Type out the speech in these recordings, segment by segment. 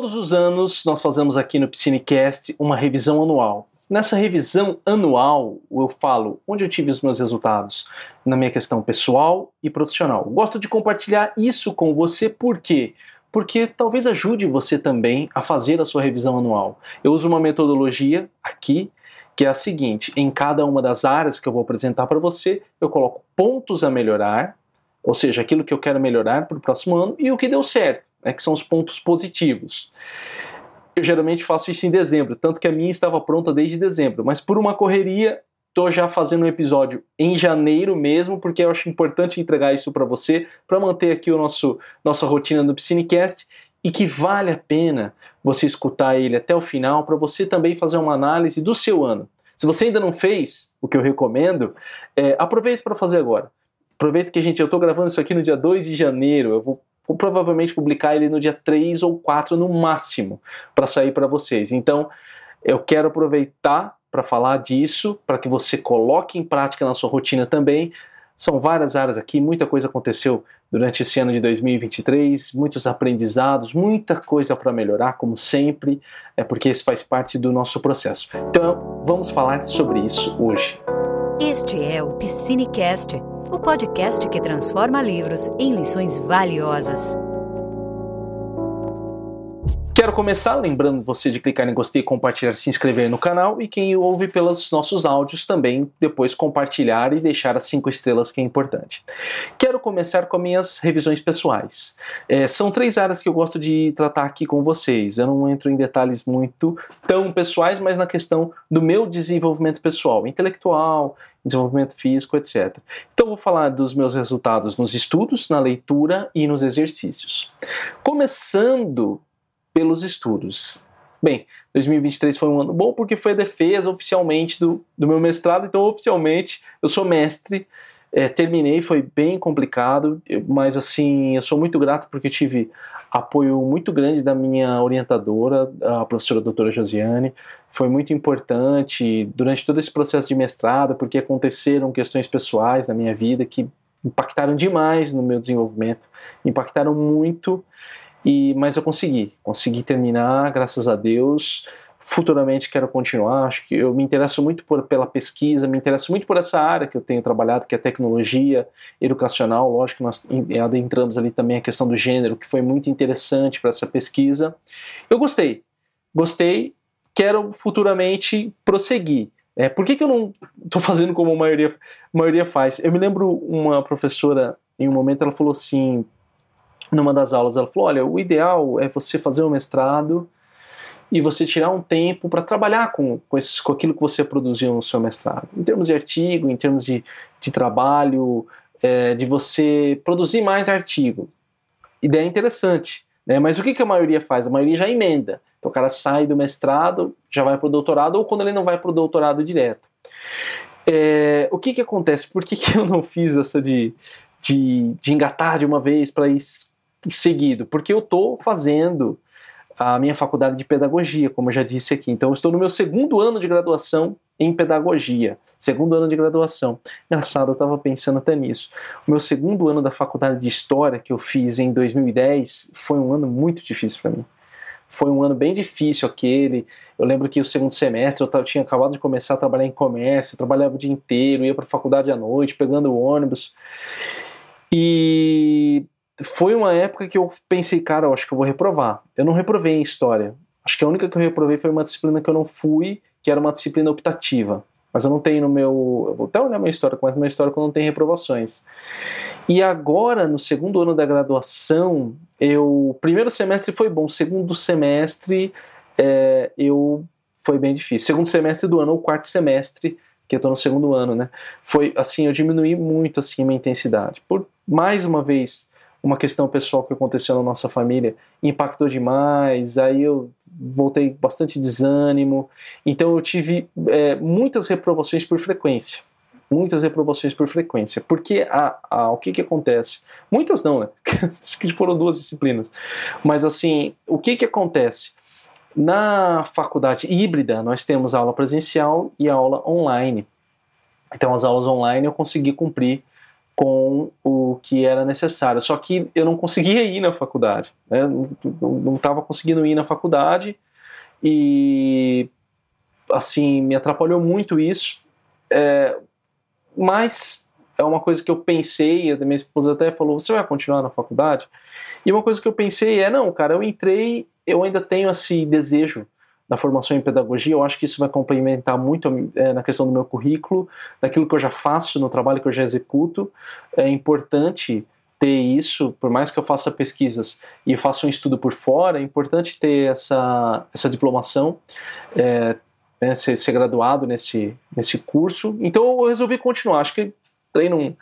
Todos os anos nós fazemos aqui no Piscinecast uma revisão anual. Nessa revisão anual, eu falo onde eu tive os meus resultados na minha questão pessoal e profissional. Gosto de compartilhar isso com você por quê? Porque talvez ajude você também a fazer a sua revisão anual. Eu uso uma metodologia aqui que é a seguinte: em cada uma das áreas que eu vou apresentar para você, eu coloco pontos a melhorar, ou seja, aquilo que eu quero melhorar para o próximo ano e o que deu certo, né, que são os pontos positivos. Eu geralmente faço isso em dezembro, tanto que a minha estava pronta desde dezembro, mas por uma correria estou já fazendo um episódio em janeiro mesmo, porque eu acho importante entregar isso para você, para manter aqui o nosso nossa rotina no Piscinecast e que vale a pena você escutar ele até o final para você também fazer uma análise do seu ano. Se você ainda não fez, o que eu recomendo, é, aproveite para fazer agora. Aproveita que gente, eu estou gravando isso aqui no dia 2 de janeiro, eu vou Vou provavelmente publicar ele no dia 3 ou 4 no máximo para sair para vocês. Então, eu quero aproveitar para falar disso, para que você coloque em prática na sua rotina também. São várias áreas aqui, muita coisa aconteceu durante esse ano de 2023, muitos aprendizados, muita coisa para melhorar, como sempre, é porque isso faz parte do nosso processo. Então, vamos falar sobre isso hoje. Este é o Piscinecast o podcast que transforma livros em lições valiosas. Quero começar lembrando você de clicar em gostei, compartilhar, se inscrever no canal e quem ouve pelos nossos áudios também depois compartilhar e deixar as cinco estrelas que é importante. Quero começar com minhas revisões pessoais. É, são três áreas que eu gosto de tratar aqui com vocês. Eu não entro em detalhes muito tão pessoais, mas na questão do meu desenvolvimento pessoal, intelectual, desenvolvimento físico, etc. Então vou falar dos meus resultados nos estudos, na leitura e nos exercícios. Começando pelos estudos. Bem, 2023 foi um ano bom porque foi a defesa oficialmente do, do meu mestrado, então oficialmente eu sou mestre. É, terminei, foi bem complicado, mas assim, eu sou muito grato porque tive apoio muito grande da minha orientadora, a professora doutora Josiane. Foi muito importante durante todo esse processo de mestrado, porque aconteceram questões pessoais na minha vida que impactaram demais no meu desenvolvimento, impactaram muito e, mas eu consegui, consegui terminar, graças a Deus. Futuramente quero continuar. Acho que eu me interesso muito por, pela pesquisa, me interesso muito por essa área que eu tenho trabalhado, que é tecnologia educacional. Lógico nós adentramos ali também a questão do gênero, que foi muito interessante para essa pesquisa. Eu gostei, gostei. Quero futuramente prosseguir. É, por que, que eu não estou fazendo como a maioria, a maioria faz? Eu me lembro uma professora, em um momento, ela falou assim: numa das aulas, ela falou: olha, o ideal é você fazer um mestrado e você tirar um tempo para trabalhar com, com, esses, com aquilo que você produziu no seu mestrado, em termos de artigo, em termos de, de trabalho, é, de você produzir mais artigo. Ideia interessante, né? mas o que, que a maioria faz? A maioria já emenda. Então o cara sai do mestrado, já vai para o doutorado, ou quando ele não vai para o doutorado direto. É, o que, que acontece? Por que, que eu não fiz essa de, de, de engatar de uma vez para ir seguido, porque eu estou fazendo a minha faculdade de pedagogia, como eu já disse aqui. Então, eu estou no meu segundo ano de graduação em pedagogia. Segundo ano de graduação. Engraçado, eu estava pensando até nisso. O meu segundo ano da faculdade de História, que eu fiz em 2010, foi um ano muito difícil para mim. Foi um ano bem difícil aquele. Eu lembro que o segundo semestre eu tinha acabado de começar a trabalhar em comércio, trabalhava o dia inteiro, ia para a faculdade à noite, pegando o ônibus. E foi uma época que eu pensei, cara, eu acho que eu vou reprovar. Eu não reprovei em história. Acho que a única que eu reprovei foi uma disciplina que eu não fui, que era uma disciplina optativa. Mas eu não tenho no meu. Eu vou até olhar meu histórico, mas meu histórico não tem reprovações. E agora, no segundo ano da graduação, eu. Primeiro semestre foi bom, segundo semestre é, eu foi bem difícil. Segundo semestre do ano, ou quarto semestre, que eu tô no segundo ano, né? Foi assim, eu diminuí muito assim a minha intensidade. Por mais uma vez, uma questão pessoal que aconteceu na nossa família impactou demais, aí eu voltei bastante desânimo, então eu tive é, muitas reprovações por frequência. Muitas reprovações por frequência. Porque a, a, o que, que acontece? Muitas não, né? Acho que foram duas disciplinas. Mas assim, o que, que acontece? Na faculdade híbrida, nós temos aula presencial e aula online. Então, as aulas online eu consegui cumprir com o que era necessário. Só que eu não conseguia ir na faculdade, né? não estava conseguindo ir na faculdade e assim me atrapalhou muito isso. É, mas é uma coisa que eu pensei, a minha esposa até falou: você vai continuar na faculdade? E uma coisa que eu pensei é: não, cara, eu entrei, eu ainda tenho esse desejo da formação em pedagogia, eu acho que isso vai complementar muito é, na questão do meu currículo, daquilo que eu já faço, no trabalho que eu já executo. É importante ter isso, por mais que eu faça pesquisas e faça um estudo por fora, é importante ter essa, essa diplomação, é, né, ser, ser, graduado nesse, nesse curso. Então eu resolvi continuar. Acho que treino, treino,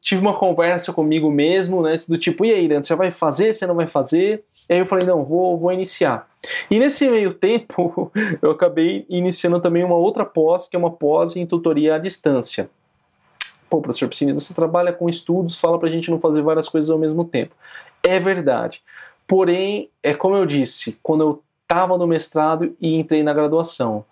tive uma conversa comigo mesmo, né, do tipo, e aí, Leandro, você vai fazer, você não vai fazer? E aí eu falei, não, vou, vou iniciar. E nesse meio tempo, eu acabei iniciando também uma outra pós, que é uma pós em tutoria à distância. Pô, professor Piscina, você trabalha com estudos, fala pra gente não fazer várias coisas ao mesmo tempo. É verdade. Porém, é como eu disse, quando eu estava no mestrado e entrei na graduação,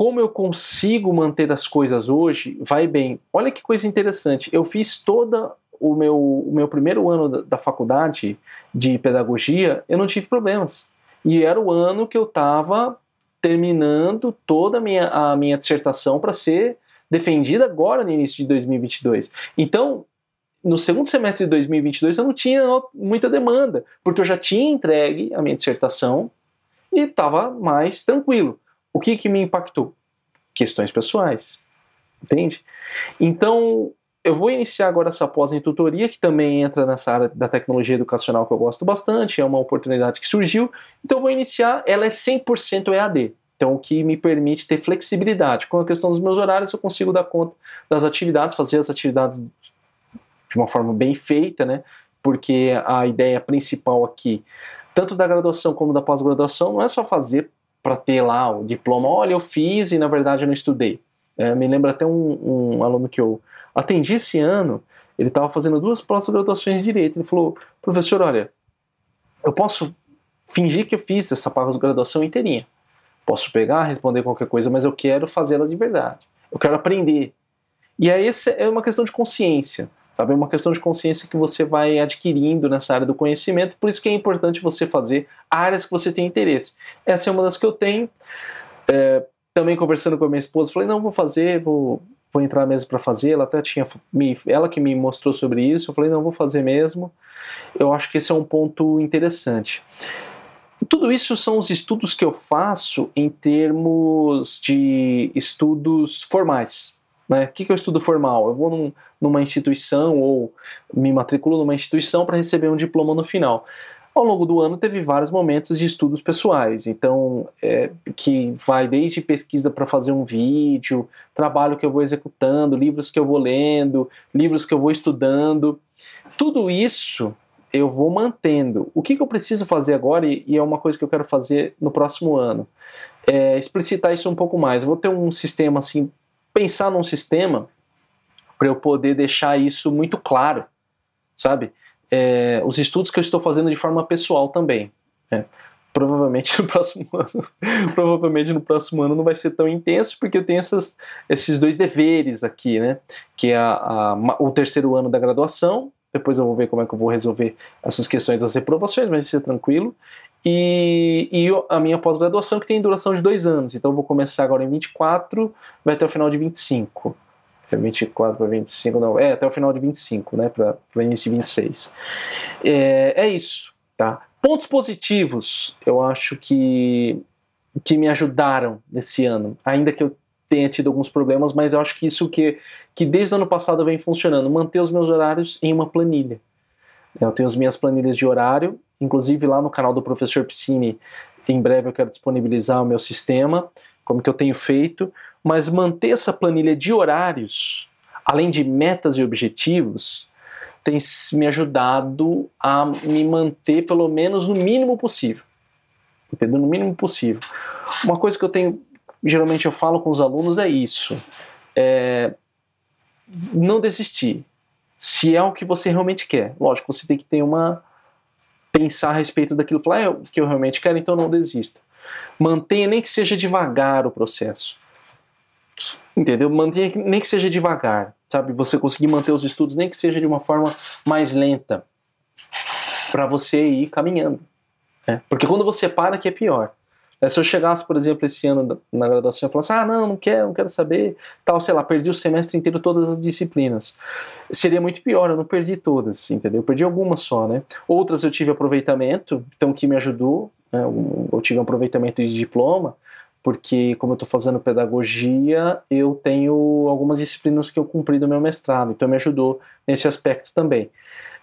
como eu consigo manter as coisas hoje, vai bem. Olha que coisa interessante. Eu fiz toda o meu, o meu primeiro ano da, da faculdade de pedagogia, eu não tive problemas. E era o ano que eu estava terminando toda a minha, a minha dissertação para ser defendida agora no início de 2022. Então, no segundo semestre de 2022 eu não tinha muita demanda, porque eu já tinha entregue a minha dissertação e estava mais tranquilo. O que, que me impactou? Questões pessoais. Entende? Então, eu vou iniciar agora essa pós em tutoria, que também entra nessa área da tecnologia educacional que eu gosto bastante, é uma oportunidade que surgiu. Então eu vou iniciar, ela é 100% EAD. Então, o que me permite ter flexibilidade. Com a questão dos meus horários, eu consigo dar conta das atividades, fazer as atividades de uma forma bem feita, né? Porque a ideia principal aqui, tanto da graduação como da pós-graduação, não é só fazer para ter lá o diploma, olha, eu fiz e na verdade eu não estudei. É, me lembra até um, um aluno que eu Atendi esse ano, ele estava fazendo duas pós-graduações de Direito. Ele falou, professor, olha, eu posso fingir que eu fiz essa pós-graduação inteirinha. Posso pegar, responder qualquer coisa, mas eu quero fazê-la de verdade. Eu quero aprender. E aí essa é uma questão de consciência, sabe? É uma questão de consciência que você vai adquirindo nessa área do conhecimento. Por isso que é importante você fazer áreas que você tem interesse. Essa é uma das que eu tenho. É, também conversando com a minha esposa, falei, não, vou fazer, vou vou entrar mesmo para fazer. Ela até tinha me, ela que me mostrou sobre isso. Eu falei, não, vou fazer mesmo. Eu acho que esse é um ponto interessante. Tudo isso são os estudos que eu faço em termos de estudos formais. Né? O que, que é o estudo formal? Eu vou num, numa instituição ou me matriculo numa instituição para receber um diploma no final ao longo do ano teve vários momentos de estudos pessoais, então é, que vai desde pesquisa para fazer um vídeo, trabalho que eu vou executando, livros que eu vou lendo, livros que eu vou estudando, tudo isso eu vou mantendo. O que, que eu preciso fazer agora e, e, é uma coisa que eu quero fazer no próximo ano, é explicitar isso um pouco mais. Eu vou ter um sistema assim, pensar num sistema para eu poder deixar isso muito claro, sabe? é, os estudos que eu estou fazendo de forma pessoal também. Né? Provavelmente no próximo ano, provavelmente no próximo ano não vai ser tão intenso porque eu tenho essas, esses dois deveres aqui, né? Que é a, a, o terceiro ano da graduação. Depois eu vou ver como é que eu vou resolver essas questões das reprovações, mas isso é tranquilo. E, e a minha pós-graduação que tem duração de dois anos. Então vou começar agora em 24, vai até o final de 25. 24 para 25, não, é até o final de 25, né, para o início de 26. É, é isso, tá? Pontos positivos, eu acho que, que me ajudaram nesse ano, ainda que eu tenha tido alguns problemas, mas eu acho que isso que, que desde o ano passado vem funcionando, manter os meus horários em uma planilha. Eu tenho as minhas planilhas de horário, inclusive lá no canal do Professor Piscine, em breve eu quero disponibilizar o meu sistema, como que eu tenho feito, mas manter essa planilha de horários, além de metas e objetivos, tem me ajudado a me manter pelo menos no mínimo possível. Entendeu? No mínimo possível. Uma coisa que eu tenho, geralmente eu falo com os alunos é isso. É não desistir. Se é o que você realmente quer. Lógico, você tem que ter uma pensar a respeito daquilo, falar, é o que eu realmente quero, então não desista. Mantenha nem que seja devagar o processo. Entendeu? Mantenha nem que seja devagar. sabe? Você conseguir manter os estudos, nem que seja de uma forma mais lenta, para você ir caminhando. Né? Porque quando você para, que é pior. É, se eu chegasse, por exemplo, esse ano na graduação e falasse, ah, não, não quero, não quero saber, tal, sei lá, perdi o semestre inteiro todas as disciplinas. Seria muito pior, eu não perdi todas, entendeu? Eu perdi algumas só, né? Outras eu tive aproveitamento, então que me ajudou, né? eu tive um aproveitamento de diploma, porque como eu estou fazendo pedagogia, eu tenho algumas disciplinas que eu cumpri do meu mestrado, então me ajudou nesse aspecto também.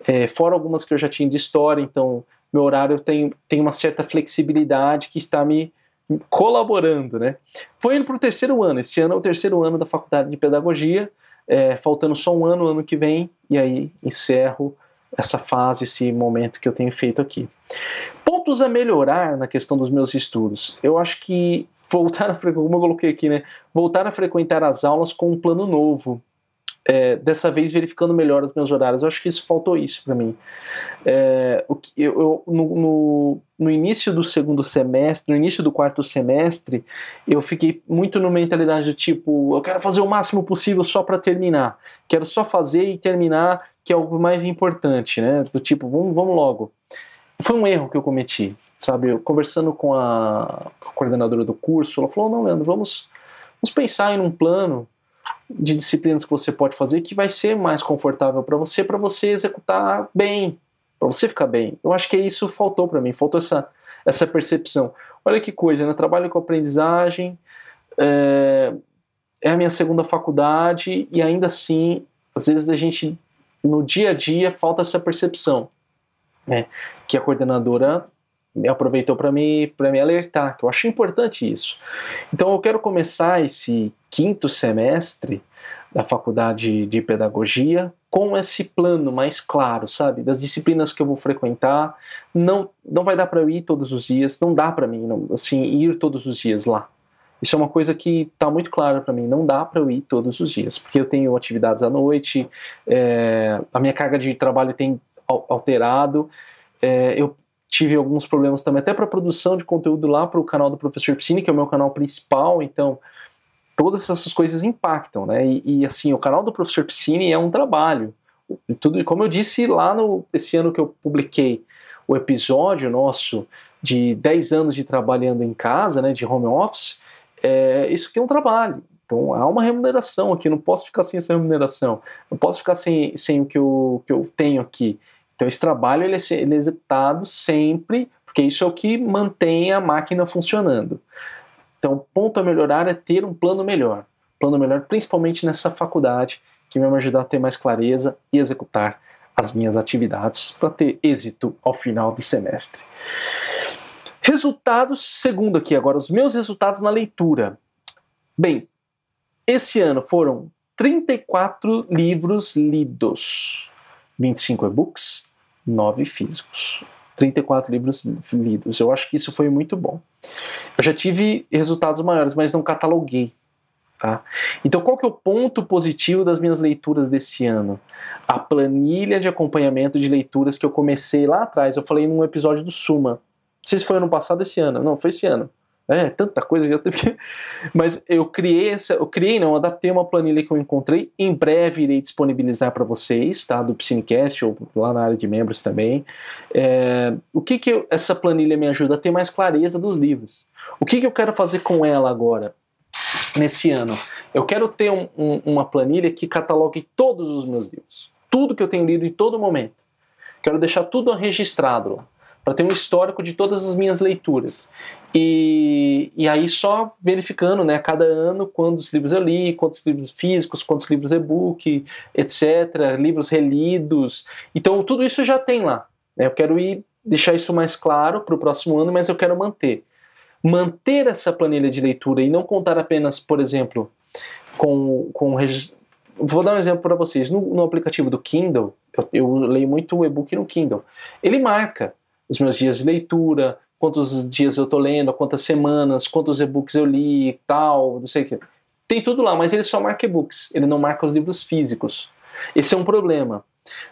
É, fora algumas que eu já tinha de história, então meu horário tem, tem uma certa flexibilidade que está me colaborando, né? Foi indo para o terceiro ano, esse ano é o terceiro ano da faculdade de pedagogia, é, faltando só um ano, ano que vem, e aí encerro essa fase, esse momento que eu tenho feito aqui. Pontos a melhorar na questão dos meus estudos. Eu acho que voltar a como eu coloquei aqui, né? Voltar a frequentar as aulas com um plano novo é, dessa vez verificando melhor os meus horários. Eu acho que isso faltou isso para mim. É, o que, eu, eu no, no, no, início do segundo semestre, no início do quarto semestre, eu fiquei muito na mentalidade do tipo, eu quero fazer o máximo possível só para terminar. Quero só fazer e terminar, que é o mais importante, né? Do tipo, vamos, vamos logo. Foi um erro que eu cometi, sabe? Eu, conversando com a coordenadora do curso, ela falou, não, Leandro, vamos, vamos pensar em um plano de disciplinas que você pode fazer que vai ser mais confortável para você, para você executar bem, para você ficar bem. Eu acho que isso faltou para mim, faltou essa, essa percepção. Olha que coisa, né? Trabalho com aprendizagem, é, é a minha segunda faculdade e ainda assim, às vezes a gente, no dia a dia, falta essa percepção. Né? Que a coordenadora aproveitou para me, me alertar, que eu acho importante isso. Então eu quero começar esse quinto semestre da faculdade de pedagogia com esse plano mais claro, sabe, das disciplinas que eu vou frequentar. Não, não vai dar para eu ir todos os dias, não dá para mim, não, assim, ir todos os dias lá. Isso é uma coisa que está muito clara para mim. Não dá para eu ir todos os dias, porque eu tenho atividades à noite, é, a minha carga de trabalho tem alterado. É, eu tive alguns problemas também, até para produção de conteúdo lá para o canal do Professor Piscine, que é o meu canal principal, então todas essas coisas impactam, né? E, e assim, o canal do Professor Piscine é um trabalho. E tudo, como eu disse lá no esse ano que eu publiquei o episódio nosso de 10 anos de trabalhando em casa, né, de home office, é, isso aqui é um trabalho. Então há uma remuneração aqui, não posso ficar sem essa remuneração, não posso ficar sem, sem o que eu, que eu tenho aqui. Então esse trabalho ele é, ele é executado sempre, porque isso é o que mantém a máquina funcionando. Então, ponto a melhorar é ter um plano melhor. Plano melhor, principalmente nessa faculdade, que vai me ajudar a ter mais clareza e executar as minhas atividades para ter êxito ao final do semestre. Resultados, segundo aqui agora, os meus resultados na leitura. Bem, esse ano foram 34 livros lidos, 25 e-books, nove físicos. 34 livros lidos. Eu acho que isso foi muito bom. Eu já tive resultados maiores, mas não cataloguei. Tá? Então, qual que é o ponto positivo das minhas leituras desse ano? A planilha de acompanhamento de leituras que eu comecei lá atrás. Eu falei num episódio do Suma. Não sei se foi ano passado esse ano. Não, foi esse ano. É, tanta coisa já teve. Mas eu criei essa, eu criei, não, adaptei uma planilha que eu encontrei. Em breve irei disponibilizar para vocês, tá? Do Piscinecast ou lá na área de membros também. É, o que que eu, essa planilha me ajuda a ter mais clareza dos livros? O que que eu quero fazer com ela agora? Nesse ano, eu quero ter um, um, uma planilha que catalogue todos os meus livros, tudo que eu tenho lido em todo momento. Quero deixar tudo registrado lá para ter um histórico de todas as minhas leituras. E, e aí só verificando, né, a cada ano quantos livros eu li, quantos livros físicos, quantos livros e-book, etc., livros relidos. Então tudo isso já tem lá. Né? Eu quero ir deixar isso mais claro para o próximo ano, mas eu quero manter. Manter essa planilha de leitura e não contar apenas, por exemplo, com, com Vou dar um exemplo para vocês. No, no, aplicativo do Kindle, eu, eu leio muito o e-book no Kindle. Ele marca os meus dias de leitura, quantos dias eu estou lendo, quantas semanas, quantos e-books eu li e tal, não sei o que. Tem tudo lá, mas ele só marca e-books, ele não marca os livros físicos. Esse é um problema.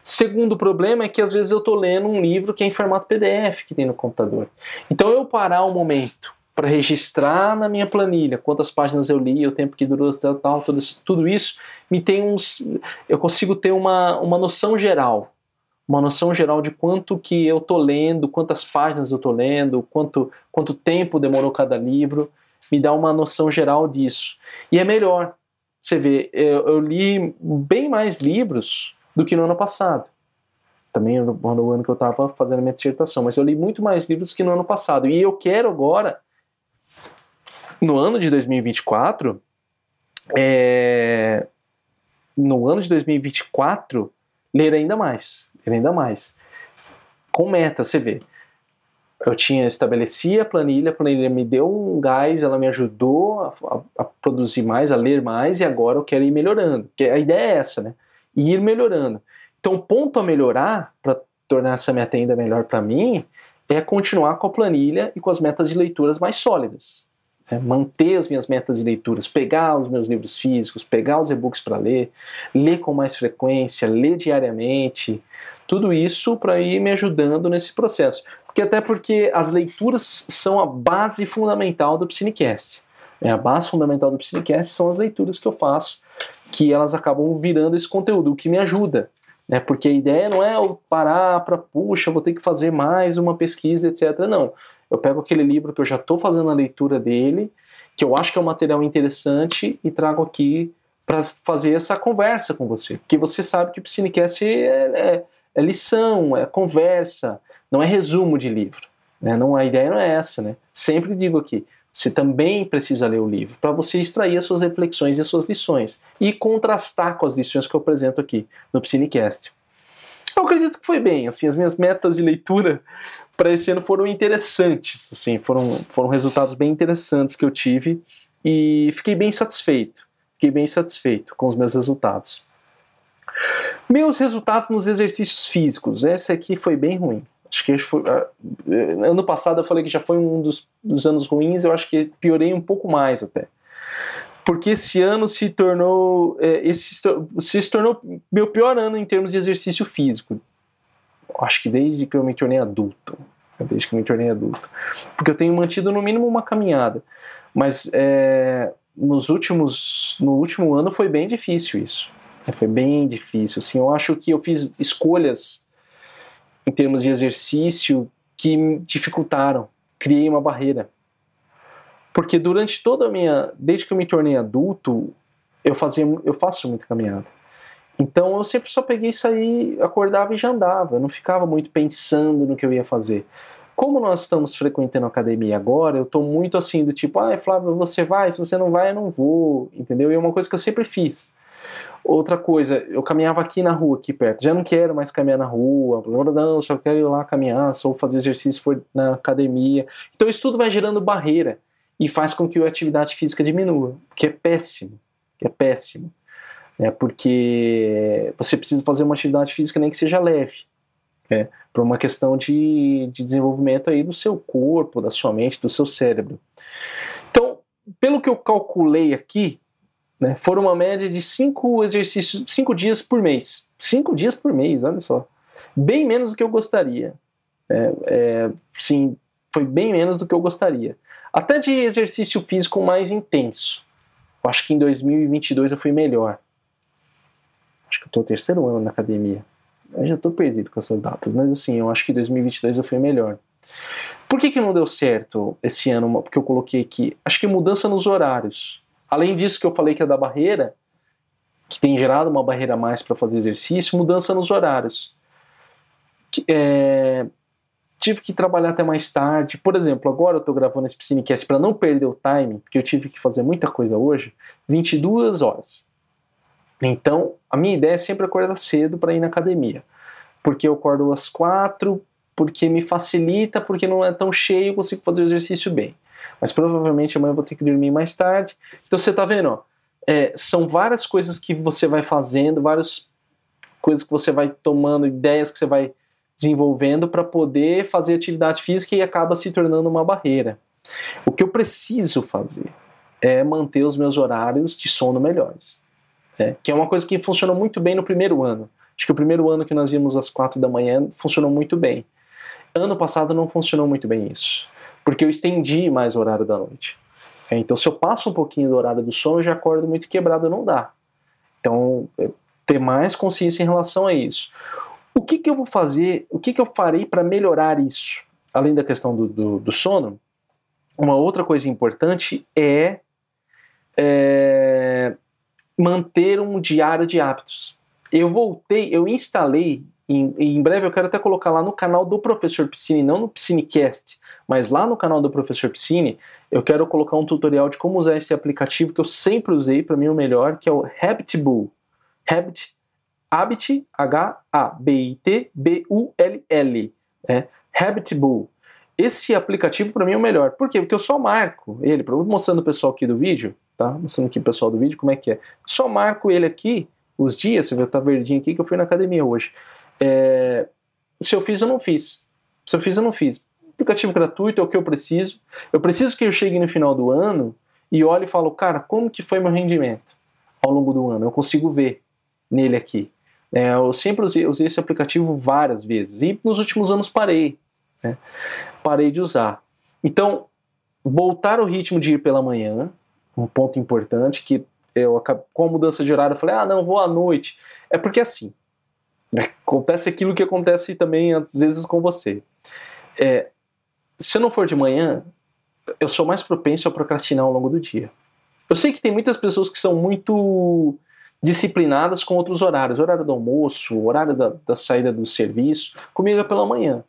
Segundo problema é que às vezes eu estou lendo um livro que é em formato PDF que tem no computador. Então eu parar um momento para registrar na minha planilha quantas páginas eu li, o tempo que durou, tal, tudo, tudo isso, me tem uns, eu consigo ter uma, uma noção geral, uma noção geral de quanto que eu tô lendo, quantas páginas eu tô lendo, quanto, quanto tempo demorou cada livro, me dá uma noção geral disso. E é melhor. Você vê, eu, eu li bem mais livros do que no ano passado também no, no ano que eu estava fazendo minha dissertação, mas eu li muito mais livros que no ano passado. E eu quero agora, no ano de 2024, é, no ano de 2024, ler ainda mais, ler ainda mais. Com meta, você vê. Eu tinha estabeleci a planilha, a planilha me deu um gás, ela me ajudou a, a, a produzir mais, a ler mais, e agora eu quero ir melhorando. Porque a ideia é essa, né? Ir melhorando. Então, o ponto a melhorar, para tornar essa meta ainda melhor para mim, é continuar com a planilha e com as metas de leituras mais sólidas. É manter as minhas metas de leituras, pegar os meus livros físicos, pegar os e-books para ler, ler com mais frequência, ler diariamente, tudo isso para ir me ajudando nesse processo. Porque até porque as leituras são a base fundamental do Psinecast. É, a base fundamental do Psinecast são as leituras que eu faço, que elas acabam virando esse conteúdo, o que me ajuda né? Porque a ideia não é eu parar para, puxa, vou ter que fazer mais uma pesquisa, etc. Não. Eu pego aquele livro que eu já estou fazendo a leitura dele, que eu acho que é um material interessante e trago aqui para fazer essa conversa com você. Porque você sabe que o Piscinecast é, é, é, lição, é conversa, não é resumo de livro. Né? Não, a ideia não é essa. Né? Sempre digo aqui, você também precisa ler o livro para você extrair as suas reflexões e as suas lições e contrastar com as lições que eu apresento aqui no Psinecast. Eu acredito que foi bem, assim, as minhas metas de leitura para esse ano foram interessantes, assim, foram, foram resultados bem interessantes que eu tive e fiquei bem satisfeito, fiquei bem satisfeito com os meus resultados. Meus resultados nos exercícios físicos, esse aqui foi bem ruim. Acho que foi, uh, ano passado eu falei que já foi um dos, dos anos ruins, eu acho que piorei um pouco mais até. Porque esse ano se tornou, é, esse, se tornou meu pior ano em termos de exercício físico. Acho que desde que eu me tornei adulto. Desde que eu me tornei adulto. Porque eu tenho mantido no mínimo uma caminhada. Mas é, nos últimos, no último ano foi bem difícil isso. É, foi bem difícil. Assim, eu acho que eu fiz escolhas em termos de exercício que dificultaram. Criei uma barreira. Porque durante toda a minha. Desde que eu me tornei adulto, eu, fazia, eu faço muita caminhada. Então eu sempre só peguei isso aí, acordava e já andava. Eu não ficava muito pensando no que eu ia fazer. Como nós estamos frequentando a academia agora, eu estou muito assim do tipo, ah, Flávio, você vai? Se você não vai, eu não vou, entendeu? E é uma coisa que eu sempre fiz. Outra coisa, eu caminhava aqui na rua, aqui perto. Já não quero mais caminhar na rua. Não, só quero ir lá caminhar, só fazer exercício for na academia. Então isso tudo vai gerando barreira e faz com que a atividade física diminua, que é péssimo, que é péssimo. É porque você precisa fazer uma atividade física nem que seja leve, é, por uma questão de, de desenvolvimento aí do seu corpo, da sua mente, do seu cérebro. Então, pelo que eu calculei aqui, né? Foram uma média de cinco exercícios, cinco dias por mês. Cinco dias por mês, olha só. Bem menos do que eu gostaria. É, é, sim, foi bem menos do que eu gostaria. Até de exercício físico mais intenso. Eu acho que em 2022 eu fui melhor. Acho que eu estou terceiro ano na academia. Eu já estou perdido com essas datas, mas assim, eu acho que em 2022 eu fui melhor. Por que, que não deu certo esse ano? Porque eu coloquei aqui. Acho que mudança nos horários. Além disso que eu falei que é da barreira, que tem gerado uma barreira mais para fazer exercício, mudança nos horários. É, tive que trabalhar até mais tarde. Por exemplo, agora eu estou gravando esse Piscinecast para não perder o time, porque eu tive que fazer muita coisa hoje, 22 horas. Então, a minha ideia é sempre acordar cedo para ir na academia. Porque eu acordo às quatro, porque me facilita, porque não é tão cheio, eu consigo fazer o exercício bem mas provavelmente amanhã eu vou ter que dormir mais tarde. Então você tá vendo, ó, é, são várias coisas que você vai fazendo, várias coisas que você vai tomando, ideias que você vai desenvolvendo para poder fazer atividade física e acaba se tornando uma barreira. O que eu preciso fazer é manter os meus horários de sono melhores. É, que é uma coisa que funcionou muito bem no primeiro ano. Acho que o primeiro ano que nós vimos às quatro da manhã funcionou muito bem. Ano passado não funcionou muito bem isso porque eu estendi mais o horário da noite. É, então, se eu passo um pouquinho do horário do sono, eu já acordo muito quebrado, não dá. Então, é, ter mais consciência em relação a isso. O que, que eu vou fazer, o que, que eu farei para melhorar isso? Além da questão do, do, do, sono, uma outra coisa importante é, é manter um diário de hábitos. Eu voltei, eu instalei, em, em breve eu quero até colocar lá no canal do Professor Piscine, não no Piscinecast, mas lá no canal do Professor Piscine, eu quero colocar um tutorial de como usar esse aplicativo que eu sempre usei, para mim o melhor, que é o Habitbull. Habit, Habit, H-A-B-I-T-B-U-L-L. É, Habitbull. Esse aplicativo para mim é o melhor. Por quê? Porque eu só marco ele, mostrando o pessoal aqui do vídeo, tá? Mostrando aqui o pessoal do vídeo como é que é. Só marco ele aqui, os dias, você vê, tá verdinho aqui, que eu fui na academia hoje. É, se eu fiz, eu não fiz. Se eu fiz, eu não fiz aplicativo gratuito é o que eu preciso. Eu preciso que eu chegue no final do ano e olhe e falo, cara, como que foi meu rendimento ao longo do ano? Eu consigo ver nele aqui. É, eu sempre usei, usei, esse aplicativo várias vezes e nos últimos anos parei. Né? Parei de usar. Então, voltar ao ritmo de ir pela manhã, um ponto importante que eu com a mudança de horário eu falei, ah, não, vou à noite. É porque assim, acontece aquilo que acontece também às vezes com você. É, se não for de manhã, eu sou mais propenso a procrastinar ao longo do dia. Eu sei que tem muitas pessoas que são muito disciplinadas com outros horários, horário do almoço, horário da, da saída do serviço. Comigo é pela manhã.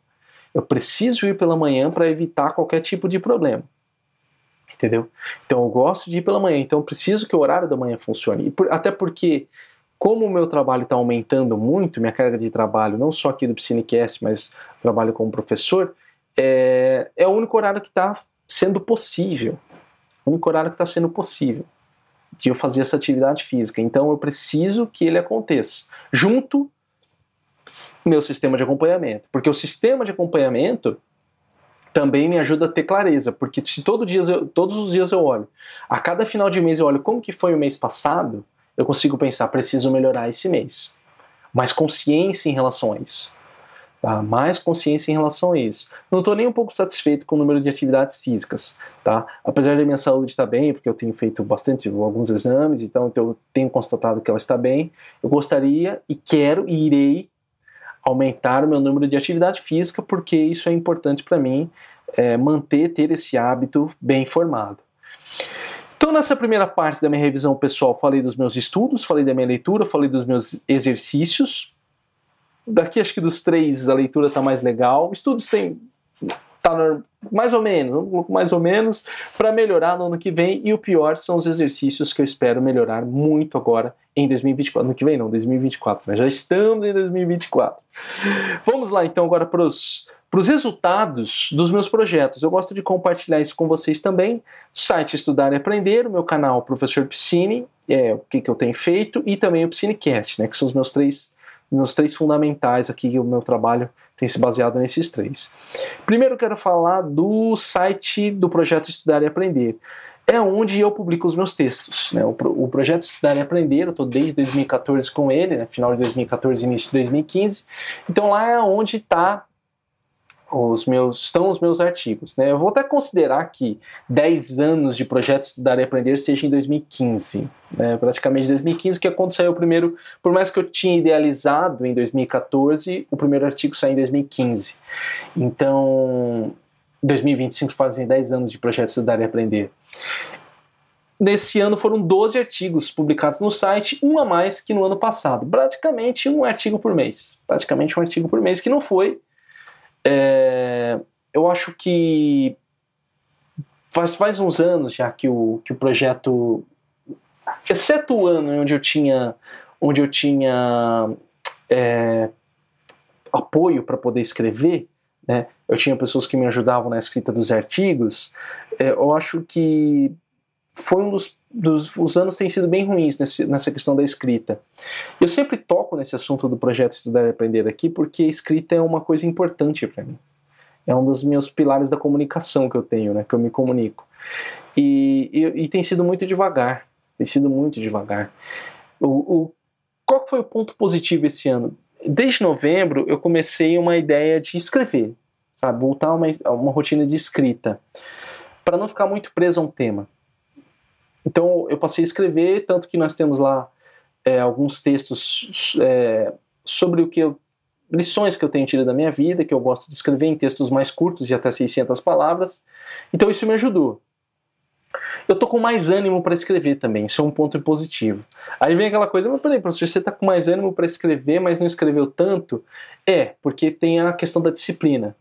Eu preciso ir pela manhã para evitar qualquer tipo de problema. Entendeu? Então eu gosto de ir pela manhã, então eu preciso que o horário da manhã funcione. Por, até porque, como o meu trabalho está aumentando muito, minha carga de trabalho, não só aqui do Piscinecast, mas trabalho como professor, é, é o único horário que está sendo possível. O único horário que está sendo possível de eu fazer essa atividade física. Então eu preciso que ele aconteça. Junto meu sistema de acompanhamento. Porque o sistema de acompanhamento também me ajuda a ter clareza. Porque se todo dia eu, todos os dias eu olho, a cada final de mês eu olho como que foi o mês passado, eu consigo pensar, preciso melhorar esse mês. Mais consciência em relação a isso tá? mais consciência em relação a isso. Não estou nem um pouco satisfeito com o número de atividades físicas, tá? Apesar da minha saúde estar bem, porque eu tenho feito bastante alguns exames, então eu tenho constatado que ela está bem, eu gostaria e quero e irei aumentar o meu número de atividade física, porque isso é importante para mim, é, manter, ter esse hábito bem formado. Então, nessa primeira parte da minha revisão pessoal, falei dos meus estudos, falei da minha leitura, falei dos meus exercícios, daqui acho que dos três a leitura tá mais legal. Estudos tem tá mais ou menos, mais ou menos, para melhorar no ano que vem. E o pior são os exercícios que eu espero melhorar muito agora em 2024. No que vem não, 2024, né? Já estamos em 2024. Vamos lá então agora para os para os resultados dos meus projetos. Eu gosto de compartilhar isso com vocês também. Site Estudar e Aprender, o meu canal Professor Piscine, é o que, que eu tenho feito, e também o Piscinecast, né, que são os meus três nos três fundamentais aqui que o meu trabalho tem se baseado nesses três. Primeiro eu quero falar do site do projeto Estudar e Aprender. É onde eu publico os meus textos. Né? O, o projeto Estudar e Aprender, eu estou desde 2014 com ele, né? final de 2014 início de 2015. Então lá é onde está os meus, estão os meus artigos. Né? Eu vou até considerar que 10 anos de projeto Estudar e Aprender seja em 2015. Né? Praticamente 2015, que é quando saiu o primeiro, por mais que eu tinha idealizado em 2014, o primeiro artigo saiu em 2015. Então, 2025 fazem 10 anos de projeto Estudar e Aprender. Nesse ano foram 12 artigos publicados no site, um a mais que no ano passado. Praticamente um artigo por mês. Praticamente um artigo por mês, que não foi é, eu acho que faz, faz uns anos já que o, que o projeto, exceto o ano onde eu tinha, onde eu tinha é, apoio para poder escrever, né? eu tinha pessoas que me ajudavam na escrita dos artigos, é, eu acho que foi um dos, dos os anos têm sido bem ruins nesse, nessa questão da escrita. Eu sempre toco nesse assunto do projeto Estudar e Aprender aqui porque a escrita é uma coisa importante para mim. É um dos meus pilares da comunicação que eu tenho, né, que eu me comunico. E, e, e tem sido muito devagar, tem sido muito devagar. O, o, qual foi o ponto positivo esse ano? Desde novembro eu comecei uma ideia de escrever, sabe? Voltar a uma, uma rotina de escrita, para não ficar muito preso a um tema. Então eu passei a escrever, tanto que nós temos lá é, alguns textos é, sobre o que eu, lições que eu tenho tido da minha vida, que eu gosto de escrever em textos mais curtos, de até 600 palavras. Então isso me ajudou. Eu tô com mais ânimo para escrever também, isso é um ponto positivo. Aí vem aquela coisa, mas peraí, professor, você tá com mais ânimo para escrever, mas não escreveu tanto? É, porque tem a questão da disciplina.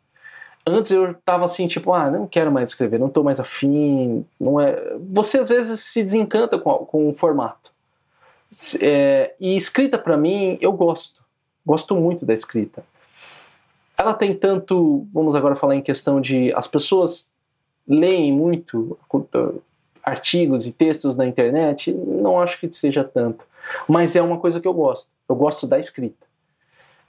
Antes eu tava assim, tipo, ah, não quero mais escrever, não tô mais afim, não é... Você às vezes se desencanta com, com o formato. É, e escrita para mim, eu gosto. Gosto muito da escrita. Ela tem tanto, vamos agora falar em questão de as pessoas leem muito artigos e textos na internet, não acho que seja tanto. Mas é uma coisa que eu gosto. Eu gosto da escrita.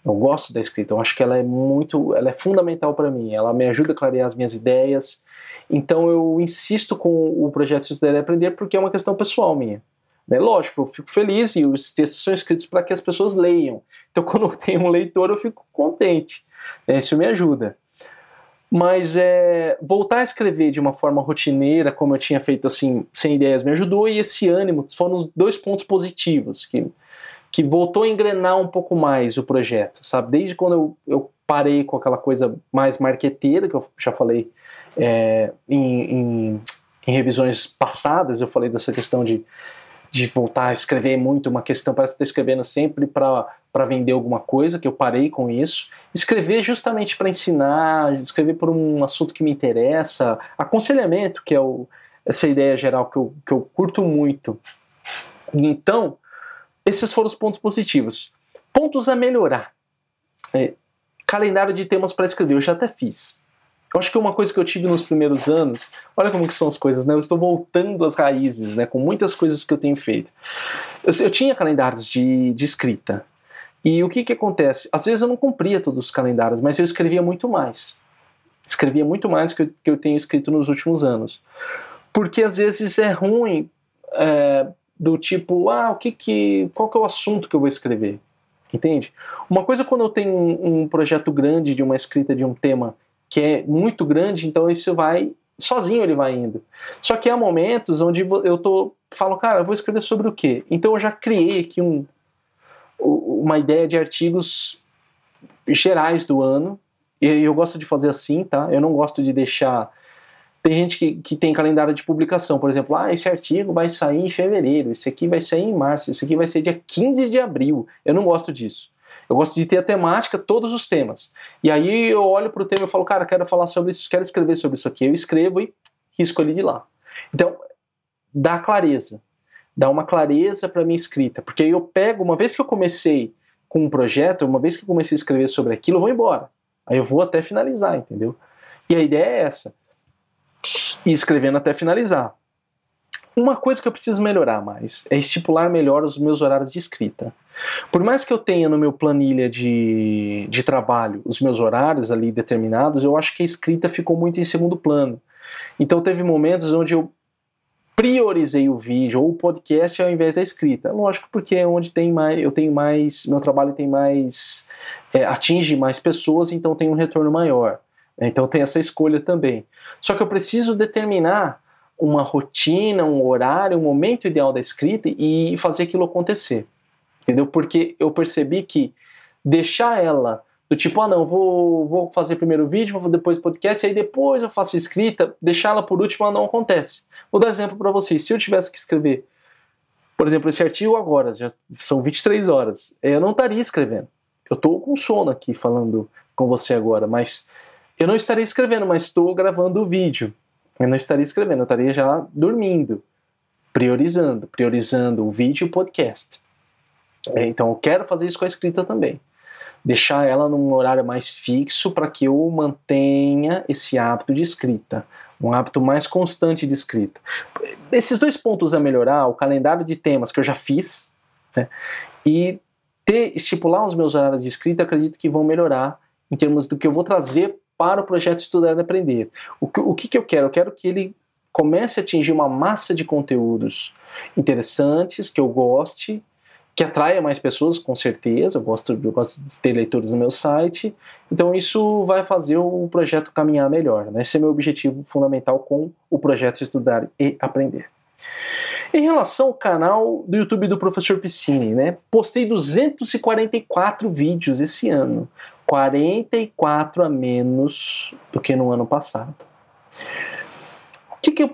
Eu gosto da escrita, eu acho que ela é muito, ela é fundamental para mim, ela me ajuda a clarear as minhas ideias. Então eu insisto com o projeto Estudar e Aprender porque é uma questão pessoal minha. É lógico, eu fico feliz e os textos são escritos para que as pessoas leiam. Então quando eu tenho um leitor eu fico contente. Né? Isso me ajuda. Mas é, voltar a escrever de uma forma rotineira, como eu tinha feito assim, sem ideias, me ajudou e esse ânimo foram dois pontos positivos que que voltou a engrenar um pouco mais o projeto, sabe? Desde quando eu, eu parei com aquela coisa mais marqueteira, que eu já falei é, em, em, em, revisões passadas, eu falei dessa questão de, de voltar a escrever muito, uma questão, parece estar escrevendo sempre para vender alguma coisa, que eu parei com isso. Escrever justamente para ensinar, escrever por um assunto que me interessa, aconselhamento, que é o, essa ideia geral que eu, que eu curto muito. Então, esses foram os pontos positivos. Pontos a melhorar. É, calendário de temas para escrever, eu já até fiz. Eu acho que uma coisa que eu tive nos primeiros anos, olha como que são as coisas, né? Eu estou voltando às raízes, né? Com muitas coisas que eu tenho feito. Eu, eu tinha calendários de, de escrita. E o que que acontece? Às vezes eu não cumpria todos os calendários, mas eu escrevia muito mais. Escrevia muito mais que eu, que eu tenho escrito nos últimos anos. Porque às vezes é ruim é, do tipo, ah, o que que, qual que é o assunto que eu vou escrever? Entende? Uma coisa quando eu tenho um, um projeto grande de uma escrita de um tema que é muito grande, então isso vai sozinho ele vai indo. Só que há momentos onde eu tô falo, cara, eu vou escrever sobre o quê? Então eu já criei aqui um, uma ideia de artigos gerais do ano. E eu gosto de fazer assim, tá? Eu não gosto de deixar tem gente que, que tem calendário de publicação, por exemplo, ah, esse artigo vai sair em fevereiro, esse aqui vai sair em março, esse aqui vai ser dia 15 de abril. Eu não gosto disso. Eu gosto de ter a temática, todos os temas. E aí eu olho para o tema e falo, cara, quero falar sobre isso, quero escrever sobre isso aqui. Eu escrevo e risco ali de lá. Então, dá clareza. Dá uma clareza para minha escrita. Porque aí eu pego, uma vez que eu comecei com um projeto, uma vez que eu comecei a escrever sobre aquilo, eu vou embora. Aí eu vou até finalizar, entendeu? E a ideia é essa e escrevendo até finalizar. Uma coisa que eu preciso melhorar mais é estipular melhor os meus horários de escrita. Por mais que eu tenha no meu planilha de, de trabalho os meus horários ali determinados, eu acho que a escrita ficou muito em segundo plano. Então teve momentos onde eu priorizei o vídeo ou o podcast ao invés da escrita. Lógico, porque é onde tem mais, eu tenho mais, meu trabalho tem mais, é, atinge mais pessoas, então tem um retorno maior. Então tem essa escolha também. Só que eu preciso determinar uma rotina, um horário, um momento ideal da escrita e fazer aquilo acontecer. Entendeu? Porque eu percebi que deixar ela do tipo, ah não, vou, vou fazer primeiro o vídeo, vou depois o podcast, aí depois eu faço escrita, deixar ela por último, ela não acontece. Vou dar exemplo para vocês. Se eu tivesse que escrever, por exemplo, esse artigo agora, já são 23 horas, eu não estaria escrevendo. Eu estou com sono aqui falando com você agora, mas eu não estaria escrevendo, mas estou gravando o vídeo. Eu não estaria escrevendo, eu estaria já dormindo, priorizando, priorizando o vídeo e o podcast. É, então eu quero fazer isso com a escrita também. Deixar ela num horário mais fixo para que eu mantenha esse hábito de escrita, um hábito mais constante de escrita. Esses dois pontos a melhorar, o calendário de temas que eu já fiz, né, e ter, estipular os meus horários de escrita, acredito que vão melhorar em termos do que eu vou trazer para o projeto Estudar e Aprender. O que, o que, que eu quero? Eu quero que ele comece a atingir uma massa de conteúdos interessantes, que eu goste, que atraia mais pessoas, com certeza. Eu gosto, eu gosto de ter leitores no meu site. Então isso vai fazer o projeto caminhar melhor. Né? Esse é meu objetivo fundamental com o projeto Estudar e Aprender. Em relação ao canal do YouTube do Professor Piscine, né? Postei 244 vídeos esse ano, 44 a menos do que no ano passado. O que, que é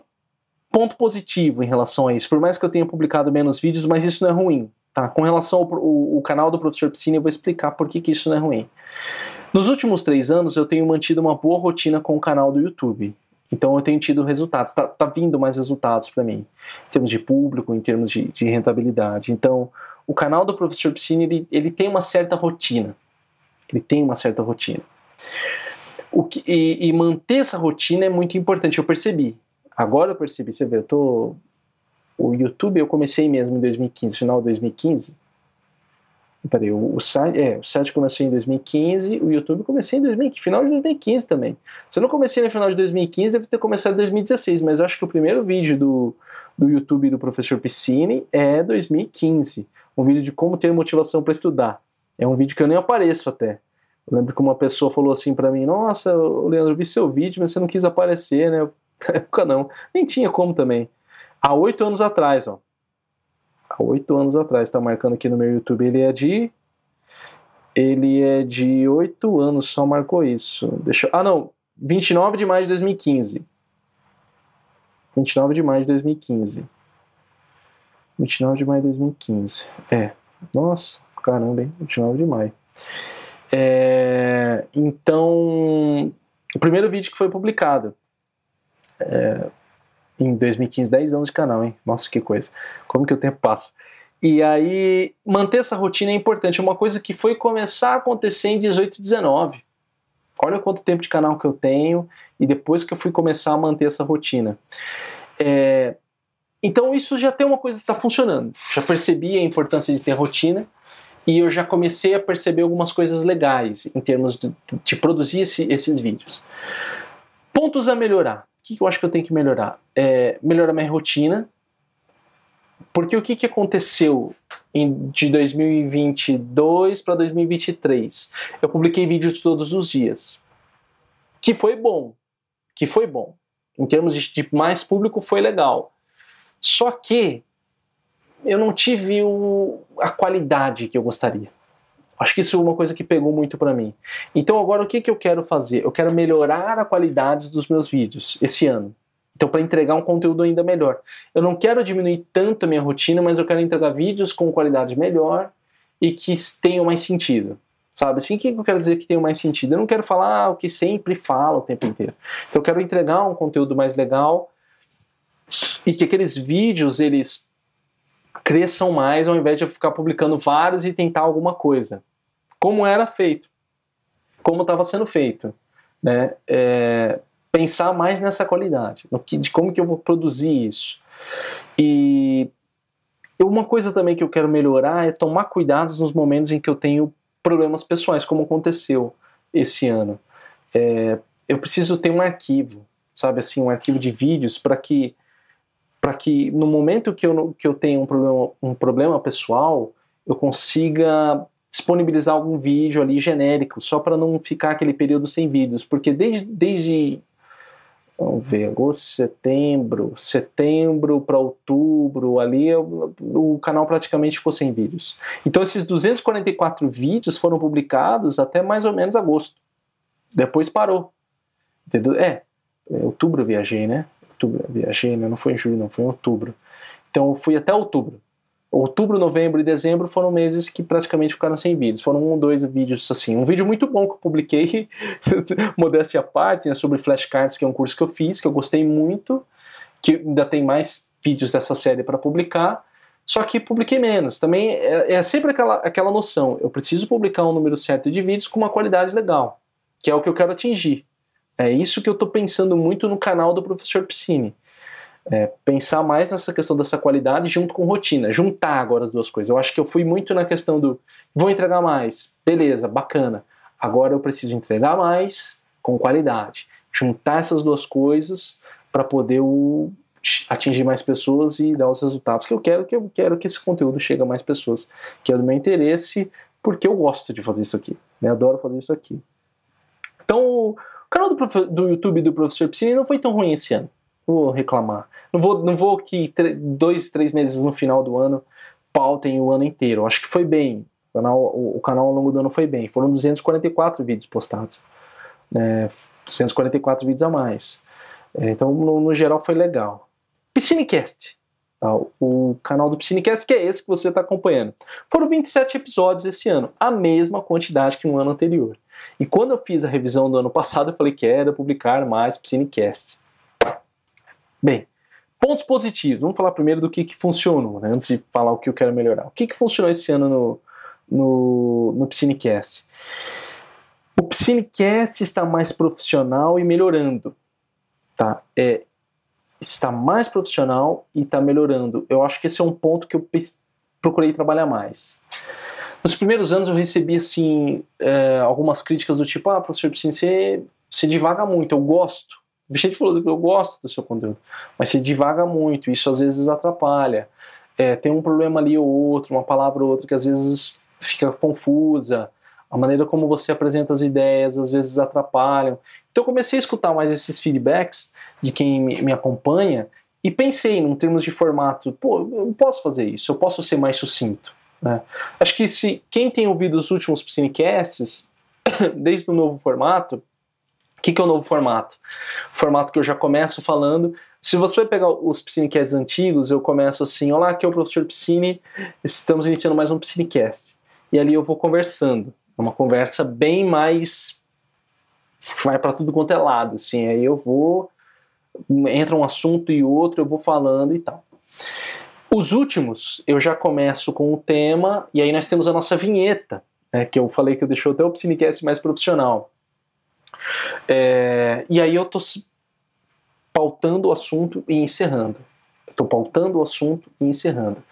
ponto positivo em relação a isso? Por mais que eu tenha publicado menos vídeos, mas isso não é ruim. Tá? Com relação ao, ao, ao canal do Professor Piscine, eu vou explicar por que, que isso não é ruim. Nos últimos três anos, eu tenho mantido uma boa rotina com o canal do YouTube. Então eu tenho tido resultados, tá, tá vindo mais resultados para mim, em termos de público, em termos de, de, rentabilidade. Então o canal do Professor Piscine ele, ele tem uma certa rotina, ele tem uma certa rotina. O que, e, e, manter essa rotina é muito importante, eu percebi. Agora eu percebi, você vê, eu tô. O YouTube eu comecei mesmo em 2015, final de 2015. Peraí, o, o, site, é, o site começou em 2015, o YouTube comecei em 2015, final de 2015 também. Se eu não comecei no final de 2015, deve ter começado em 2016, mas eu acho que o primeiro vídeo do, do YouTube do professor Piscine é 2015. Um vídeo de como ter motivação para estudar. É um vídeo que eu nem apareço até. Eu lembro que uma pessoa falou assim para mim: Nossa, Leandro, eu vi seu vídeo, mas você não quis aparecer, né? Na época não. Nem tinha como também. Há oito anos atrás, ó há oito anos atrás, está marcando aqui no meu YouTube, ele é de. Ele é de oito anos, só marcou isso. Deixa, ah, não, 29 de maio de 2015. 29 de maio de 2015. 29 de maio de 2015. É. Nossa, caramba, hein? 29 de maio. É, então, o primeiro vídeo que foi publicado. É, em 2015, 10 anos de canal, hein? Nossa, que coisa. Como que o tempo passa. E aí, manter essa rotina é importante. Uma coisa que foi começar a acontecer em 18 e 19. Olha quanto tempo de canal que eu tenho e depois que eu fui começar a manter essa rotina. É, então isso já tem uma coisa que está funcionando. Já percebi a importância de ter rotina e eu já comecei a perceber algumas coisas legais em termos de, de produzir esse, esses vídeos. Pontos a melhorar que eu acho que eu tenho que melhorar? É, melhorar minha rotina. Porque o que, que aconteceu em, de 2022 para 2023? Eu publiquei vídeos todos os dias. Que foi bom. Que foi bom. Em termos de, de mais público, foi legal. Só que eu não tive o, a qualidade que eu gostaria. Acho que isso é uma coisa que pegou muito para mim. Então agora o que, que eu quero fazer? Eu quero melhorar a qualidade dos meus vídeos esse ano. Então para entregar um conteúdo ainda melhor. Eu não quero diminuir tanto a minha rotina, mas eu quero entregar vídeos com qualidade melhor e que tenham mais sentido. Sabe? Assim, o que eu quero dizer que tenham mais sentido? Eu não quero falar o que sempre falo o tempo inteiro. Então eu quero entregar um conteúdo mais legal e que aqueles vídeos eles cresçam mais ao invés de ficar publicando vários e tentar alguma coisa como era feito, como estava sendo feito, né? É, pensar mais nessa qualidade, no que, de como que eu vou produzir isso. E uma coisa também que eu quero melhorar é tomar cuidados nos momentos em que eu tenho problemas pessoais, como aconteceu esse ano. É, eu preciso ter um arquivo, sabe assim, um arquivo de vídeos para que para que no momento que eu, que eu tenho um problema, um problema pessoal, eu consiga disponibilizar algum vídeo ali genérico, só para não ficar aquele período sem vídeos, porque desde, desde vamos ver, agosto, setembro, setembro para outubro, ali o canal praticamente ficou sem vídeos. Então esses 244 vídeos foram publicados até mais ou menos agosto. Depois parou. Entendeu? É, é outubro eu viajei, né? Outubro eu viajei, né? não foi em julho, não, foi em outubro. Então eu fui até outubro outubro, novembro e dezembro foram meses que praticamente ficaram sem vídeos. Foram um dois vídeos assim. Um vídeo muito bom que eu publiquei, modéstia à parte, né, sobre flashcards, que é um curso que eu fiz, que eu gostei muito, que ainda tem mais vídeos dessa série para publicar. Só que publiquei menos. Também é, é, sempre aquela, aquela noção. Eu preciso publicar um número certo de vídeos com uma qualidade legal, que é o que eu quero atingir. É isso que eu estou pensando muito no canal do professor Piscine. É, pensar mais nessa questão dessa qualidade junto com rotina, juntar agora as duas coisas. Eu acho que eu fui muito na questão do vou entregar mais, beleza, bacana. Agora eu preciso entregar mais com qualidade. Juntar essas duas coisas para poder o, atingir mais pessoas e dar os resultados que eu quero, que eu quero que esse conteúdo chegue a mais pessoas, que é do meu interesse, porque eu gosto de fazer isso aqui, né? Adoro fazer isso aqui. Então, canal do, do YouTube do Professor Piscine não foi tão ruim esse ano. Vou reclamar. Não vou, não vou que dois, três meses no final do ano pautem o ano inteiro. Acho que foi bem. O canal, o, canal ao longo do ano foi bem. Foram 244 vídeos postados. É, 244 vídeos a mais. É, então, no, no, geral, foi legal. Piscinecast. O canal do Piscinecast, que é esse que você está acompanhando. Foram 27 episódios esse ano, a mesma quantidade que no ano anterior. E quando eu fiz a revisão do ano passado, eu falei que era publicar mais Piscinecast. Bem, pontos positivos. Vamos falar primeiro do que, que funcionou, né, antes de falar o que eu quero melhorar. O que, que funcionou esse ano no, no, no Piscinecast? O Piscinecast está mais profissional e melhorando. Tá? É, está mais profissional e está melhorando. Eu acho que esse é um ponto que eu procurei trabalhar mais. Nos primeiros anos eu recebi assim é, algumas críticas do tipo, ah, professor Piscine, você, você divaga muito, eu gosto. O Vicente falou que eu gosto do seu conteúdo, mas você divaga muito, isso às vezes atrapalha. É, tem um problema ali ou outro, uma palavra ou outra que às vezes fica confusa. A maneira como você apresenta as ideias às vezes atrapalham. Então eu comecei a escutar mais esses feedbacks de quem me, acompanha e pensei, em termos de formato, pô, eu posso fazer isso, eu posso ser mais sucinto. Né? Acho que se quem tem ouvido os últimos Piscinecasts, desde o novo formato, que, que é o novo formato? O formato que eu já começo falando. Se você pegar os Piscinecasts antigos, eu começo assim: Olá, aqui é o professor Piscine, estamos iniciando mais um Piscinecast. E ali eu vou conversando. É uma conversa bem mais. Vai para tudo quanto é lado. Assim, aí eu vou. entra um assunto e outro, eu vou falando e tal. Os últimos, eu já começo com o tema, e aí nós temos a nossa vinheta, né, que eu falei que eu deixou até o Piscinecast mais profissional. É, e aí eu tô pautando o assunto e encerrando. Estou pautando o assunto e encerrando.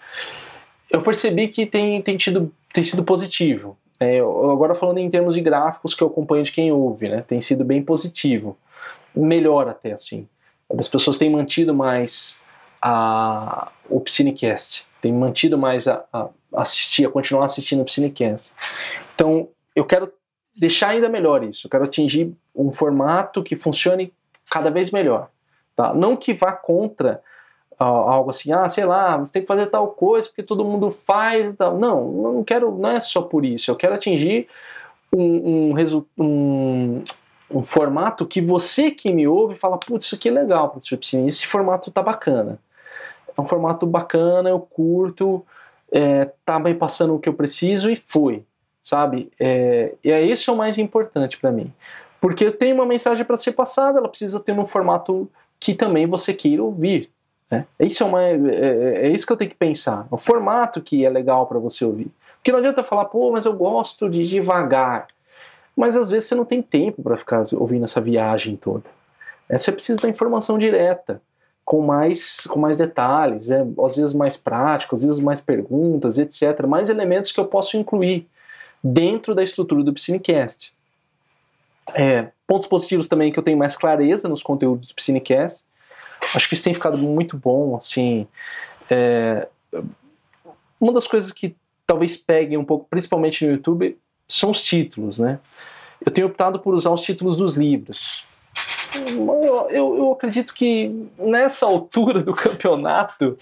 Eu percebi que tem, tem, tido, tem sido positivo. É, agora falando em termos de gráficos que eu acompanho de quem ouve, né, tem sido bem positivo. Melhor até assim. As pessoas têm mantido mais a, o Piscinecast, têm mantido mais a, a assistir, a continuar assistindo o Piscinecast. Então, eu quero deixar ainda melhor isso. Eu quero atingir um formato que funcione cada vez melhor. Tá? Não que vá contra algo assim, ah, sei lá, você tem que fazer tal coisa porque todo mundo faz e tal. Não, não quero, não é só por isso. Eu quero atingir um, um, um, um formato que você que me ouve fala, putz, isso aqui é legal, esse formato tá bacana. É um formato bacana, eu curto, é, tá bem passando o que eu preciso e foi sabe? É, e é esse é o mais importante para mim. Porque eu tenho uma mensagem para ser passada, ela precisa ter um formato que também você queira ouvir. Né? Isso é, uma, é, é, é isso que eu tenho que pensar. O formato que é legal para você ouvir. Porque não adianta falar, pô, mas eu gosto de devagar. Mas às vezes você não tem tempo para ficar ouvindo essa viagem toda. É, você precisa da informação direta, com mais, com mais detalhes, é, às vezes mais prático, às vezes mais perguntas, etc. Mais elementos que eu posso incluir dentro da estrutura do Piscinecast. É, pontos positivos também que eu tenho mais clareza nos conteúdos do Piscinecast. Acho que isso tem ficado muito bom, assim. É, uma das coisas que talvez peguem um pouco, principalmente no YouTube, são os títulos, né? Eu tenho optado por usar os títulos dos livros. Eu, eu, eu, acredito que nessa altura do campeonato,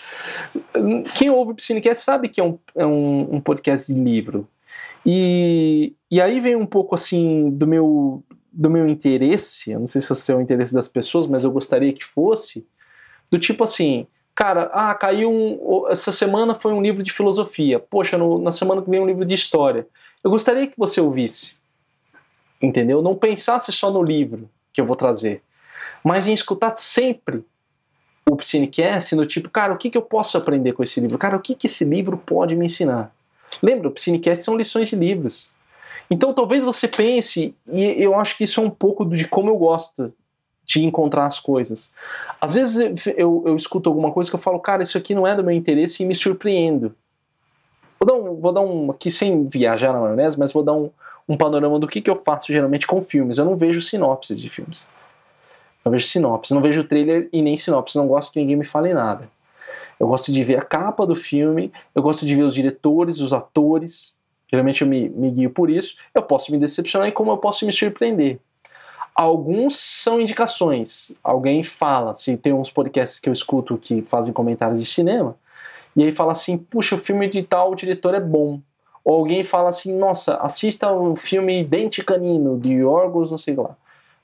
quem ouve o Piscinecast sabe que é um, é um, um podcast de livro. E, e aí vem um pouco assim do meu, do meu interesse, eu não sei se esse é o interesse das pessoas, mas eu gostaria que fosse, do tipo assim, cara, ah, caiu um. Essa semana foi um livro de filosofia, poxa, no, na semana que vem um livro de história. Eu gostaria que você ouvisse, entendeu? Não pensasse só no livro que eu vou trazer, mas em escutar sempre o Psinecast no tipo, cara, o que, que eu posso aprender com esse livro? Cara, o que, que esse livro pode me ensinar? Lembra, o Piscinecast são lições de livros. Então talvez você pense, e eu acho que isso é um pouco de como eu gosto de encontrar as coisas. Às vezes eu, eu escuto alguma coisa que eu falo, cara, isso aqui não é do meu interesse e me surpreendo. Vou dar um, vou dar um aqui sem viajar na maionese, mas vou dar um, um panorama do que, que eu faço geralmente com filmes. Eu não vejo sinopses de filmes. Não vejo sinopse, não vejo trailer e nem sinopse, não gosto que ninguém me fale nada. Eu gosto de ver a capa do filme, eu gosto de ver os diretores, os atores. Geralmente eu me, me guio por isso. Eu posso me decepcionar e como eu posso me surpreender. Alguns são indicações. Alguém fala, se tem uns podcasts que eu escuto que fazem comentários de cinema, e aí fala assim: puxa, o filme de tal diretor é bom. Ou alguém fala assim: nossa, assista o filme Dente Canino, de Yorgos, não sei lá.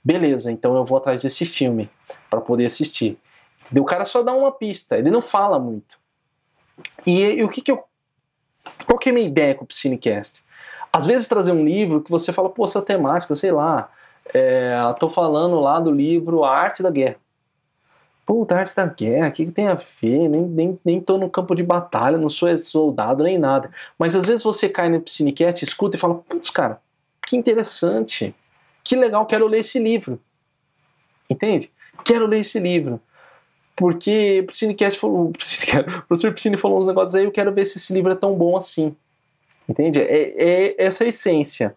Beleza, então eu vou atrás desse filme para poder assistir. O cara só dá uma pista, ele não fala muito. E, e o que que eu. Qual que é a minha ideia com o Piscinecast? Às vezes trazer um livro que você fala, pô, essa temática, sei lá, é, tô falando lá do livro A Arte da Guerra. Puta, arte da guerra, o que, que tem a ver? Nem, nem, nem tô no campo de batalha, não sou soldado nem nada. Mas às vezes você cai no Piscinecast, escuta e fala, putz, cara, que interessante. Que legal, quero ler esse livro. Entende? Quero ler esse livro. Porque o Piscinecast falou, o professor Piscine falou uns negócios aí, eu quero ver se esse livro é tão bom assim. Entende? É, é essa a essência.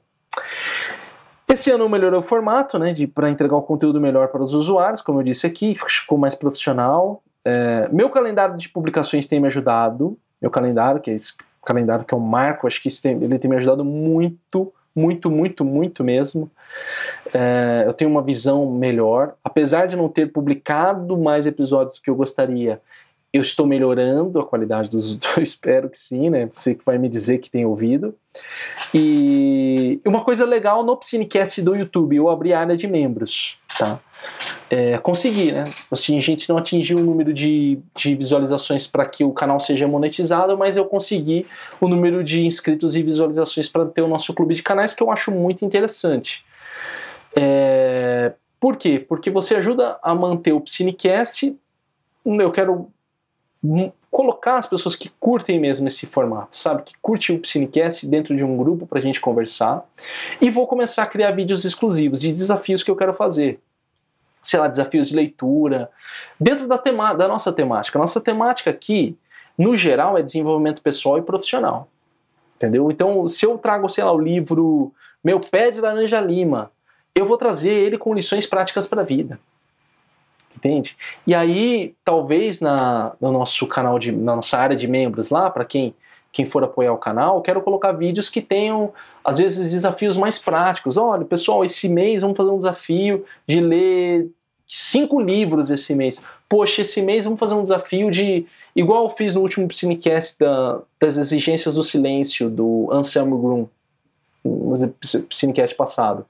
Esse ano melhorou o formato, né, para entregar um conteúdo melhor para os usuários, como eu disse aqui, ficou mais profissional. É, meu calendário de publicações tem me ajudado, meu calendário, que é esse calendário que eu marco, acho que tem, ele tem me ajudado muito, muito, muito, muito mesmo. É, eu tenho uma visão melhor, apesar de não ter publicado mais episódios que eu gostaria, eu estou melhorando a qualidade dos. Eu espero que sim, né? Você que vai me dizer que tem ouvido. E uma coisa legal no Piscinecast do YouTube, eu abri a área de membros, tá? É, consegui, né? Assim, a gente não atingiu o número de, de visualizações para que o canal seja monetizado, mas eu consegui o número de inscritos e visualizações para ter o nosso clube de canais, que eu acho muito interessante. É, por quê? Porque você ajuda a manter o Piscinecast. Eu quero colocar as pessoas que curtem mesmo esse formato, sabe? Que curte o Cinecast dentro de um grupo para a gente conversar. E vou começar a criar vídeos exclusivos de desafios que eu quero fazer. Sei lá, desafios de leitura. Dentro da, tema da nossa temática. Nossa temática aqui, no geral, é desenvolvimento pessoal e profissional. Entendeu? Então, se eu trago, sei lá, o livro Meu Pé de Laranja Lima, eu vou trazer ele com lições práticas para a vida entende? E aí, talvez na, no nosso canal, de, na nossa área de membros lá, para quem, quem for apoiar o canal, quero colocar vídeos que tenham, às vezes, desafios mais práticos. Olha, pessoal, esse mês vamos fazer um desafio de ler cinco livros esse mês. Poxa, esse mês vamos fazer um desafio de. Igual eu fiz no último Cinecast da, das exigências do silêncio, do Anselmo Grum, no Cinecast passado.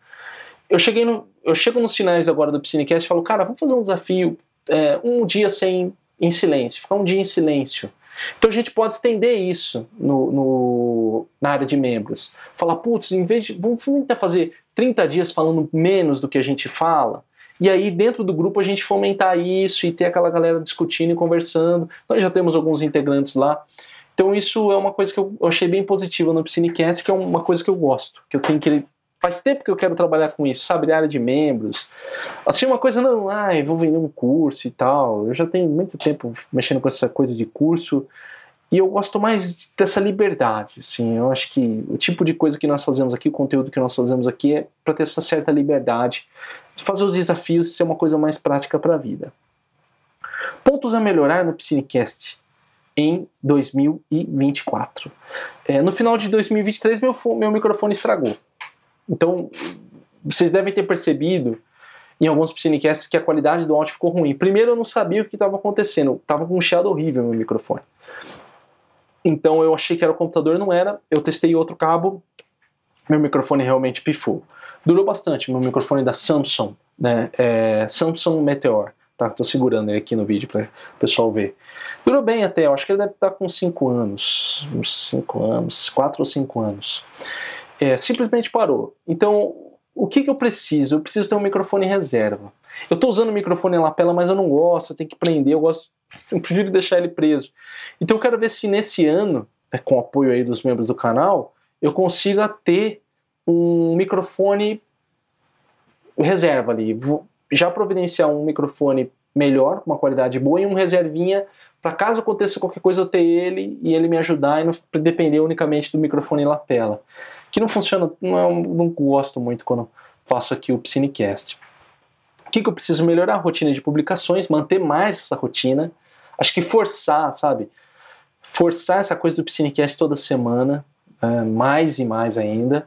Eu cheguei no, eu chego nos finais agora do Piscinecast e falo, cara, vamos fazer um desafio, é, um dia sem em silêncio, ficar um dia em silêncio. Então a gente pode estender isso no, no na área de membros. Falar, putz, em vez de. Vamos tentar fazer 30 dias falando menos do que a gente fala. E aí, dentro do grupo, a gente fomentar isso e ter aquela galera discutindo e conversando. Nós já temos alguns integrantes lá. Então, isso é uma coisa que eu achei bem positiva no Piscinecast, que é uma coisa que eu gosto, que eu tenho que faz tempo que eu quero trabalhar com isso, sabe, área de membros. Assim, uma coisa não, ah, vou vender um curso e tal. Eu já tenho muito tempo mexendo com essa coisa de curso e eu gosto mais dessa liberdade, assim. Eu acho que o tipo de coisa que nós fazemos aqui, o conteúdo que nós fazemos aqui é para ter essa certa liberdade de fazer os desafios e ser uma coisa mais prática para a vida. Pontos a melhorar no Piscinecast em 2024. É, no final de 2023, meu, meu microfone estragou. Então, vocês devem ter percebido em alguns Piscinecasts que a qualidade do áudio ficou ruim. Primeiro, eu não sabia o que estava acontecendo. Tava com um chiado horrível no meu microfone. Então, eu achei que era o computador, não era. Eu testei outro cabo, meu microfone realmente pifou. Durou bastante, meu microfone da Samsung, né? É, Samsung Meteor. Tá, tô segurando ele aqui no vídeo para o pessoal ver. Durou bem até, eu acho que ele deve estar com 5 anos, uns 5 anos, 4 ou 5 anos. É, simplesmente parou. Então, o que, que eu preciso? Eu preciso ter um microfone reserva. Eu estou usando o microfone lapela, mas eu não gosto, eu tenho que prender, eu gosto, eu prefiro deixar ele preso. Então eu quero ver se nesse ano, né, com o apoio aí dos membros do canal, eu consiga ter um microfone reserva ali. Vou já providenciar um microfone melhor, com uma qualidade boa, e um reservinha para caso aconteça qualquer coisa eu ter ele e ele me ajudar e não depender unicamente do microfone lapela que não funciona, não, não gosto muito quando faço aqui o Piscinecast. O que, que eu preciso melhorar? A rotina de publicações, manter mais essa rotina. Acho que forçar, sabe? Forçar essa coisa do Piscinecast toda semana, é, mais e mais ainda.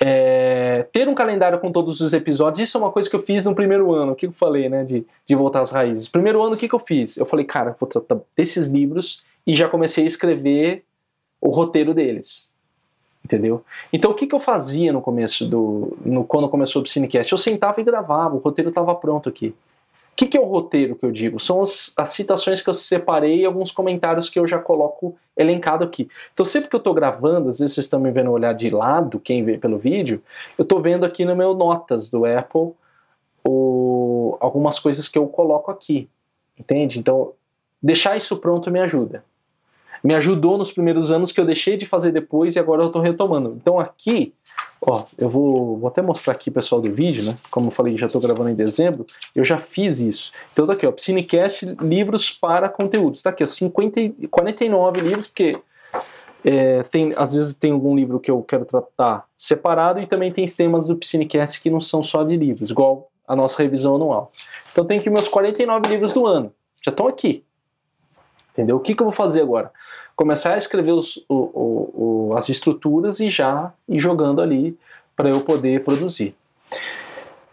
É, ter um calendário com todos os episódios, isso é uma coisa que eu fiz no primeiro ano. O que eu falei, né? De, de voltar às raízes. Primeiro ano, o que, que eu fiz? Eu falei, cara, vou tratar desses livros e já comecei a escrever o roteiro deles. Entendeu? Então o que, que eu fazia no começo do. No, quando começou o Piscinecast? Eu sentava e gravava, o roteiro estava pronto aqui. O que, que, é o roteiro que eu digo? São as, as, citações que eu separei e alguns comentários que eu já coloco elencado aqui. Então, sempre que eu estou gravando, às vezes vocês estão me vendo olhar de lado, quem vê pelo vídeo, eu estou vendo aqui no meu Notas do Apple o, algumas coisas que eu coloco aqui. Entende? Então, deixar isso pronto me ajuda me ajudou nos primeiros anos que eu deixei de fazer depois e agora eu estou retomando. Então aqui, ó, eu vou, vou até mostrar aqui pessoal do vídeo, né? Como eu falei, já estou gravando em dezembro, eu já fiz isso. Então tá aqui, ó, Piscinecast, livros para conteúdos. Tá aqui, ó, 50, 49 livros, porque é, tem, às vezes tem algum livro que eu quero tratar separado e também tem temas do Piscinecast que não são só de livros, igual a nossa revisão anual. Então tem aqui meus 49 livros do ano, já estão aqui. Entendeu? O que, que eu vou fazer agora? Começar a escrever os, o, o, as estruturas e já ir jogando ali para eu poder produzir.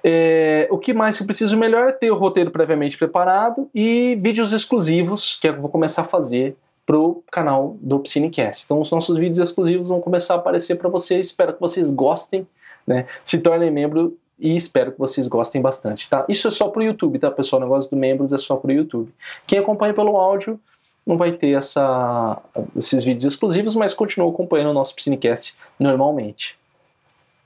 É, o que mais que eu preciso melhor é ter o roteiro previamente preparado e vídeos exclusivos que eu vou começar a fazer para o canal do Piscinecast. Então os nossos vídeos exclusivos vão começar a aparecer para vocês. Espero que vocês gostem, né? Se tornem membro e espero que vocês gostem bastante, tá? Isso é só para o YouTube, tá, pessoal? O negócio do membros é só para o YouTube. Quem acompanha pelo áudio não vai ter essa, esses vídeos exclusivos, mas continua acompanhando o nosso Piscinecast normalmente.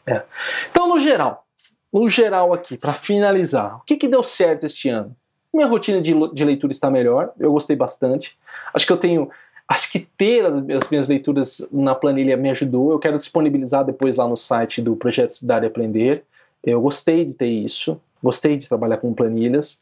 É. Então, no geral, no geral aqui, para finalizar, o que, que deu certo este ano? Minha rotina de, de leitura está melhor, eu gostei bastante. Acho que eu tenho acho que ter as minhas leituras na planilha me ajudou. Eu quero disponibilizar depois lá no site do Projeto Estudar e Aprender. Eu gostei de ter isso, gostei de trabalhar com planilhas.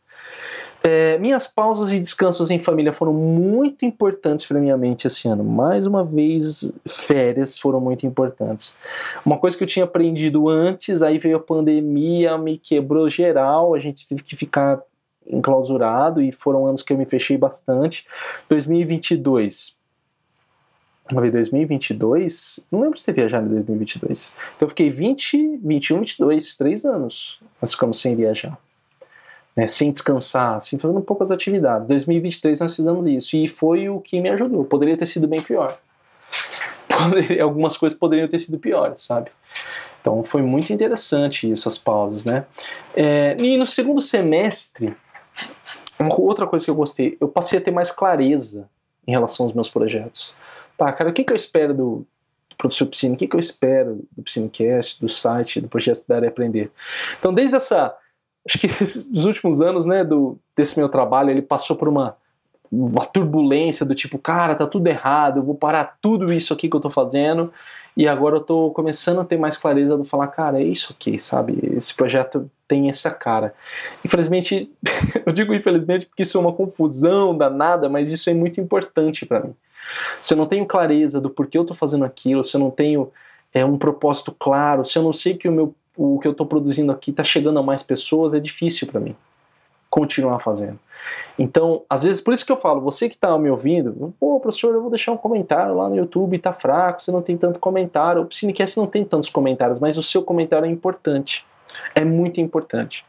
É, minhas pausas e descansos em família foram muito importantes para minha mente esse ano. Mais uma vez, férias foram muito importantes. Uma coisa que eu tinha aprendido antes, aí veio a pandemia, me quebrou geral, a gente teve que ficar enclausurado e foram anos que eu me fechei bastante. 2022. Vamos ver, 2022? Não lembro se ter viajado em 2022. Então eu fiquei 20, 21, 22, três anos. Nós ficamos sem viajar né, sem descansar, assim, fazendo poucas atividades. 2023 nós fizemos isso e foi o que me ajudou. Poderia ter sido bem pior. Poderia, algumas coisas poderiam ter sido piores, sabe? Então foi muito interessante essas pausas, né? É, e no segundo semestre, outra coisa que eu gostei, eu passei a ter mais clareza em relação aos meus projetos. Tá, cara, o que, que eu espero do, do professor Piscina? O que, que eu espero do Piscinecast, do site, do projeto Estudar e Aprender? Então, desde essa acho que nos últimos anos, né, do, desse meu trabalho, ele passou por uma, uma turbulência do tipo, cara, tá tudo errado, eu vou parar tudo isso aqui que eu tô fazendo, e agora eu tô começando a ter mais clareza do falar, cara, é isso aqui, sabe? Esse projeto tem essa cara. Infelizmente, eu digo infelizmente porque isso é uma confusão danada, mas isso é muito importante para mim. Se eu não tenho clareza do porquê eu tô fazendo aquilo, se eu não tenho é, um propósito claro, se eu não sei que o meu o que eu estou produzindo aqui está chegando a mais pessoas, é difícil para mim continuar fazendo. Então, às vezes, por isso que eu falo, você que está me ouvindo, pô, professor, eu vou deixar um comentário lá no YouTube, tá fraco, você não tem tanto comentário. O Cinecast não tem tantos comentários, mas o seu comentário é importante. É muito importante.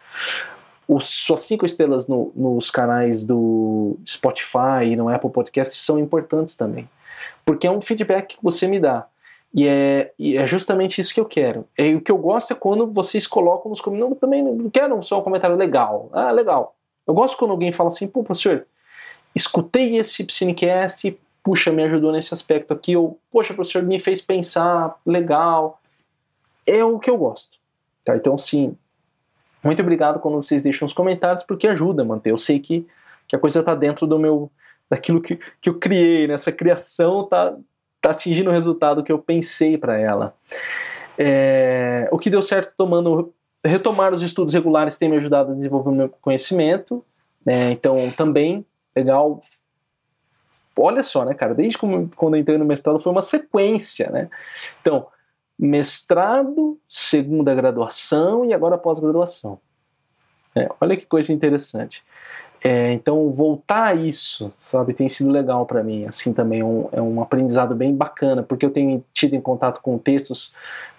Os, suas cinco estrelas no, nos canais do Spotify e no Apple Podcast são importantes também. Porque é um feedback que você me dá. E é, e é justamente isso que eu quero. E o que eu gosto é quando vocês colocam nos comentários. Não, também não quero só um comentário legal. Ah, legal. Eu gosto quando alguém fala assim, pô, professor, escutei esse Psinecast, puxa, me ajudou nesse aspecto aqui, ou, poxa, professor, me fez pensar, legal. É o que eu gosto. Tá? Então, sim, muito obrigado quando vocês deixam os comentários, porque ajuda a manter. Eu sei que, que a coisa está dentro do meu. daquilo que, que eu criei, nessa né? criação tá está atingindo o resultado que eu pensei para ela. É, o que deu certo tomando retomar os estudos regulares tem me ajudado a desenvolver meu conhecimento. Né? Então, também, legal. Olha só, né, cara? Desde quando eu entrei no mestrado foi uma sequência, né? Então, mestrado, segunda graduação e agora pós-graduação. É, olha que coisa interessante. É, então, voltar a isso, sabe, tem sido legal para mim. Assim, também é um, é um aprendizado bem bacana, porque eu tenho tido em contato com textos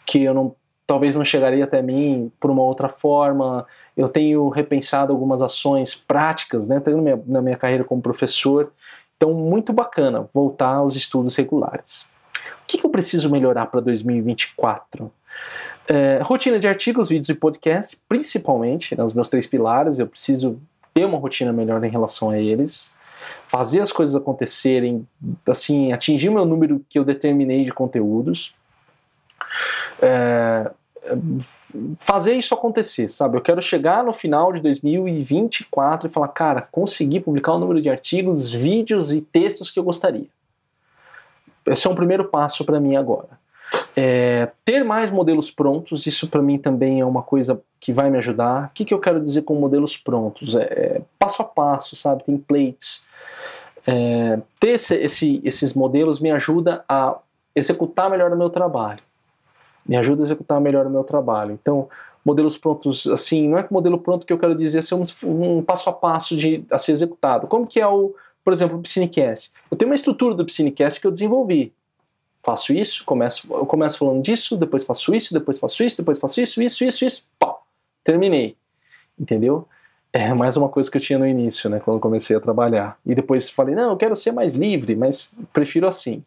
que eu não talvez não chegaria até mim por uma outra forma. Eu tenho repensado algumas ações práticas, né, na minha, na minha carreira como professor. Então, muito bacana voltar aos estudos regulares. O que, que eu preciso melhorar para 2024? É, rotina de artigos, vídeos e podcasts, principalmente, né, os meus três pilares. Eu preciso ter uma rotina melhor em relação a eles, fazer as coisas acontecerem, assim, atingir o meu número que eu determinei de conteúdos. É, fazer isso acontecer, sabe? Eu quero chegar no final de 2024 e falar, cara, consegui publicar o número de artigos, vídeos e textos que eu gostaria. Esse é um primeiro passo para mim agora. É, ter mais modelos prontos, isso para mim também é uma coisa que vai me ajudar. O que, que eu quero dizer com modelos prontos? É, é passo a passo, sabe? Templates. É, ter esse, esse, esses modelos me ajuda a executar melhor o meu trabalho. Me ajuda a executar melhor o meu trabalho. Então, modelos prontos, assim, não é que modelo pronto que eu quero dizer ser um, um passo a passo de, a ser executado. Como que é o, por exemplo, o Piscinecast? Eu tenho uma estrutura do Piscinecast que eu desenvolvi faço isso, começo, eu começo falando disso, depois faço isso, depois faço isso, depois faço isso, isso, isso, isso, pau, terminei. Entendeu? É mais uma coisa que eu tinha no início, né, quando comecei a trabalhar. E depois falei, não, eu quero ser mais livre, mas prefiro assim.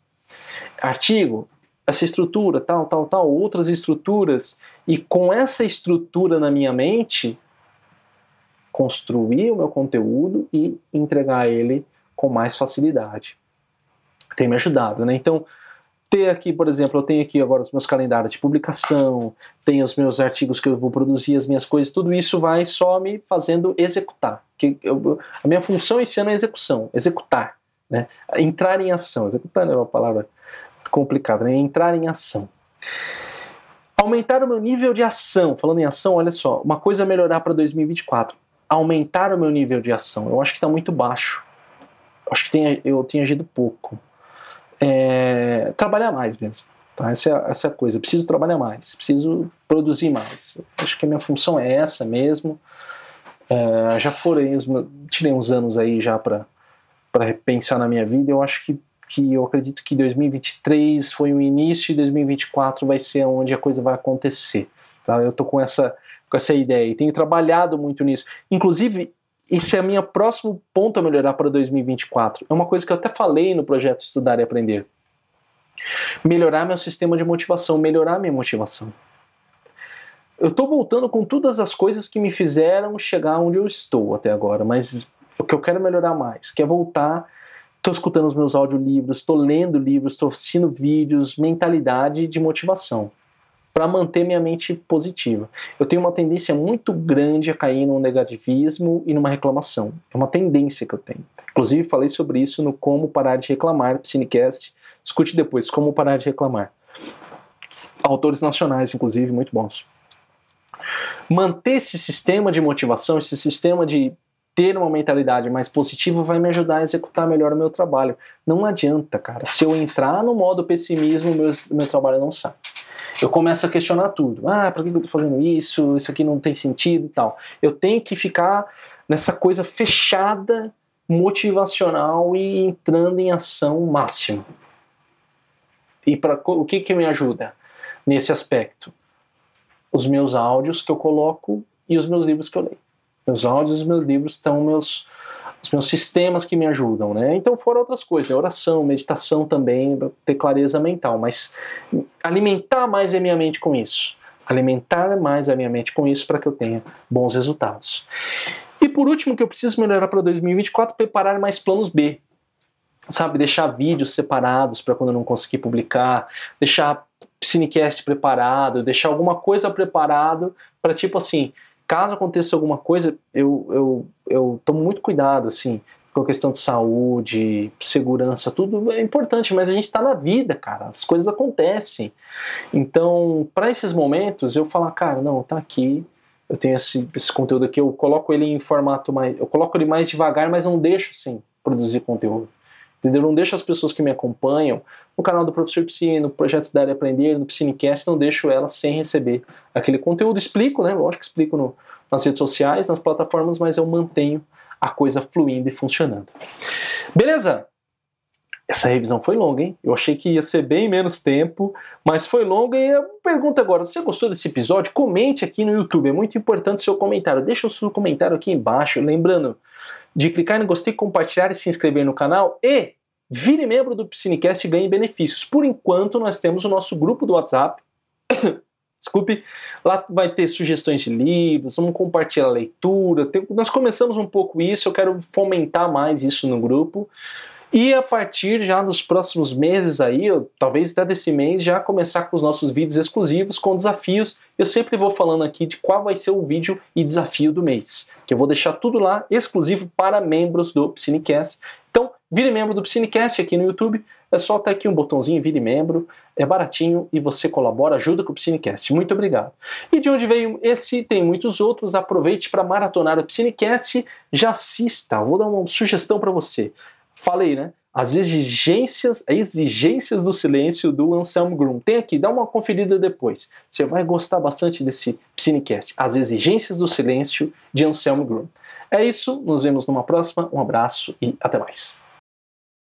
Artigo, essa estrutura, tal, tal, tal, outras estruturas, e com essa estrutura na minha mente, construir o meu conteúdo e entregar ele com mais facilidade. Tem me ajudado, né? Então, ter aqui, por exemplo, eu tenho aqui agora os meus calendários de publicação, tenho os meus artigos que eu vou produzir, as minhas coisas, tudo isso vai só me fazendo executar. Que eu, a minha função esse ano é execução, executar, né? Entrar em ação. Executar é uma palavra complicada, né? Entrar em ação. Aumentar o meu nível de ação. Falando em ação, olha só, uma coisa a melhorar para 2024. Aumentar o meu nível de ação. Eu acho que está muito baixo. Acho que tem, eu tenho agido pouco é, trabalhar mais mesmo. Tá? Essa, é, essa é a coisa. Preciso trabalhar mais, preciso produzir mais. Acho que a minha função é essa mesmo. É, já aí, tirei uns anos aí já para pensar na minha vida. Eu acho que, que eu acredito que 2023 foi o início e 2024 vai ser onde a coisa vai acontecer. Tá? Eu tô com essa, com essa ideia e tenho trabalhado muito nisso. Inclusive, esse é o meu próximo ponto a melhorar para 2024. É uma coisa que eu até falei no projeto Estudar e Aprender. Melhorar meu sistema de motivação, melhorar minha motivação. Eu estou voltando com todas as coisas que me fizeram chegar onde eu estou até agora, mas o que eu quero melhorar mais, que é voltar. Estou escutando os meus audiolivros, estou lendo livros, estou assistindo vídeos, mentalidade de motivação para manter minha mente positiva. Eu tenho uma tendência muito grande a cair num negativismo e numa reclamação. É uma tendência que eu tenho. Inclusive, falei sobre isso no Como Parar de Reclamar, Cinecast. Escute depois, Como Parar de Reclamar. Autores nacionais, inclusive, muito bons. Manter esse sistema de motivação, esse sistema de ter uma mentalidade mais positiva vai me ajudar a executar melhor o meu trabalho. Não adianta, cara. Se eu entrar no modo pessimismo, meu, meu trabalho não sai eu começo a questionar tudo. Ah, por que eu estou fazendo isso? Isso aqui não tem sentido e tal. Eu tenho que ficar nessa coisa fechada, motivacional e entrando em ação máxima. E para o que, que me ajuda nesse aspecto? Os meus áudios que eu coloco e os meus livros que eu leio. Meus áudios e meus livros estão meus os meus sistemas que me ajudam, né? Então foram outras coisas, né? oração, meditação também, ter clareza mental, mas alimentar mais a minha mente com isso, alimentar mais a minha mente com isso para que eu tenha bons resultados. E por último, que eu preciso melhorar para 2024, preparar mais planos B. Sabe, deixar vídeos separados para quando eu não conseguir publicar, deixar Cinecast preparado, deixar alguma coisa preparado para tipo assim, caso aconteça alguma coisa, eu, eu, eu tomo muito cuidado, assim, com a questão de saúde, segurança, tudo é importante, mas a gente está na vida, cara, as coisas acontecem. Então, para esses momentos, eu falo, cara, não, tá aqui, eu tenho esse, esse conteúdo aqui, eu coloco ele em formato mais. Eu coloco ele mais devagar, mas não deixo, sim, produzir conteúdo. Entendeu? Não deixo as pessoas que me acompanham no canal do Professor Psi, no Projeto da Área Aprender, no Psinecast, não deixo elas sem receber aquele conteúdo. Explico, né? Lógico que explico no, nas redes sociais, nas plataformas, mas eu mantenho a coisa fluindo e funcionando. Beleza? Essa revisão foi longa, hein? Eu achei que ia ser bem menos tempo, mas foi longa. E eu pergunto agora: você gostou desse episódio? Comente aqui no YouTube, é muito importante o seu comentário. Deixa o seu comentário aqui embaixo. Lembrando de clicar no gostei, compartilhar e se inscrever no canal. E vire membro do Piscinecast e ganhe benefícios. Por enquanto, nós temos o nosso grupo do WhatsApp. Desculpe, lá vai ter sugestões de livros, vamos compartilhar a leitura. Tem, nós começamos um pouco isso, eu quero fomentar mais isso no grupo. E a partir já nos próximos meses aí, talvez até desse mês, já começar com os nossos vídeos exclusivos com desafios. Eu sempre vou falando aqui de qual vai ser o vídeo e desafio do mês, que eu vou deixar tudo lá exclusivo para membros do Psinecast. Então, vire membro do Psinecast aqui no YouTube. É só até aqui um botãozinho, vire membro. É baratinho e você colabora, ajuda com o Psinecast. Muito obrigado. E de onde veio esse, tem muitos outros. Aproveite para maratonar o Psinecast. Já assista. Vou dar uma sugestão para você falei, né? As exigências, exigências do silêncio do Anselmo Grum. Tem aqui, dá uma conferida depois. Você vai gostar bastante desse Psinecast. As exigências do silêncio de Anselmo Grum. É isso, nos vemos numa próxima. Um abraço e até mais.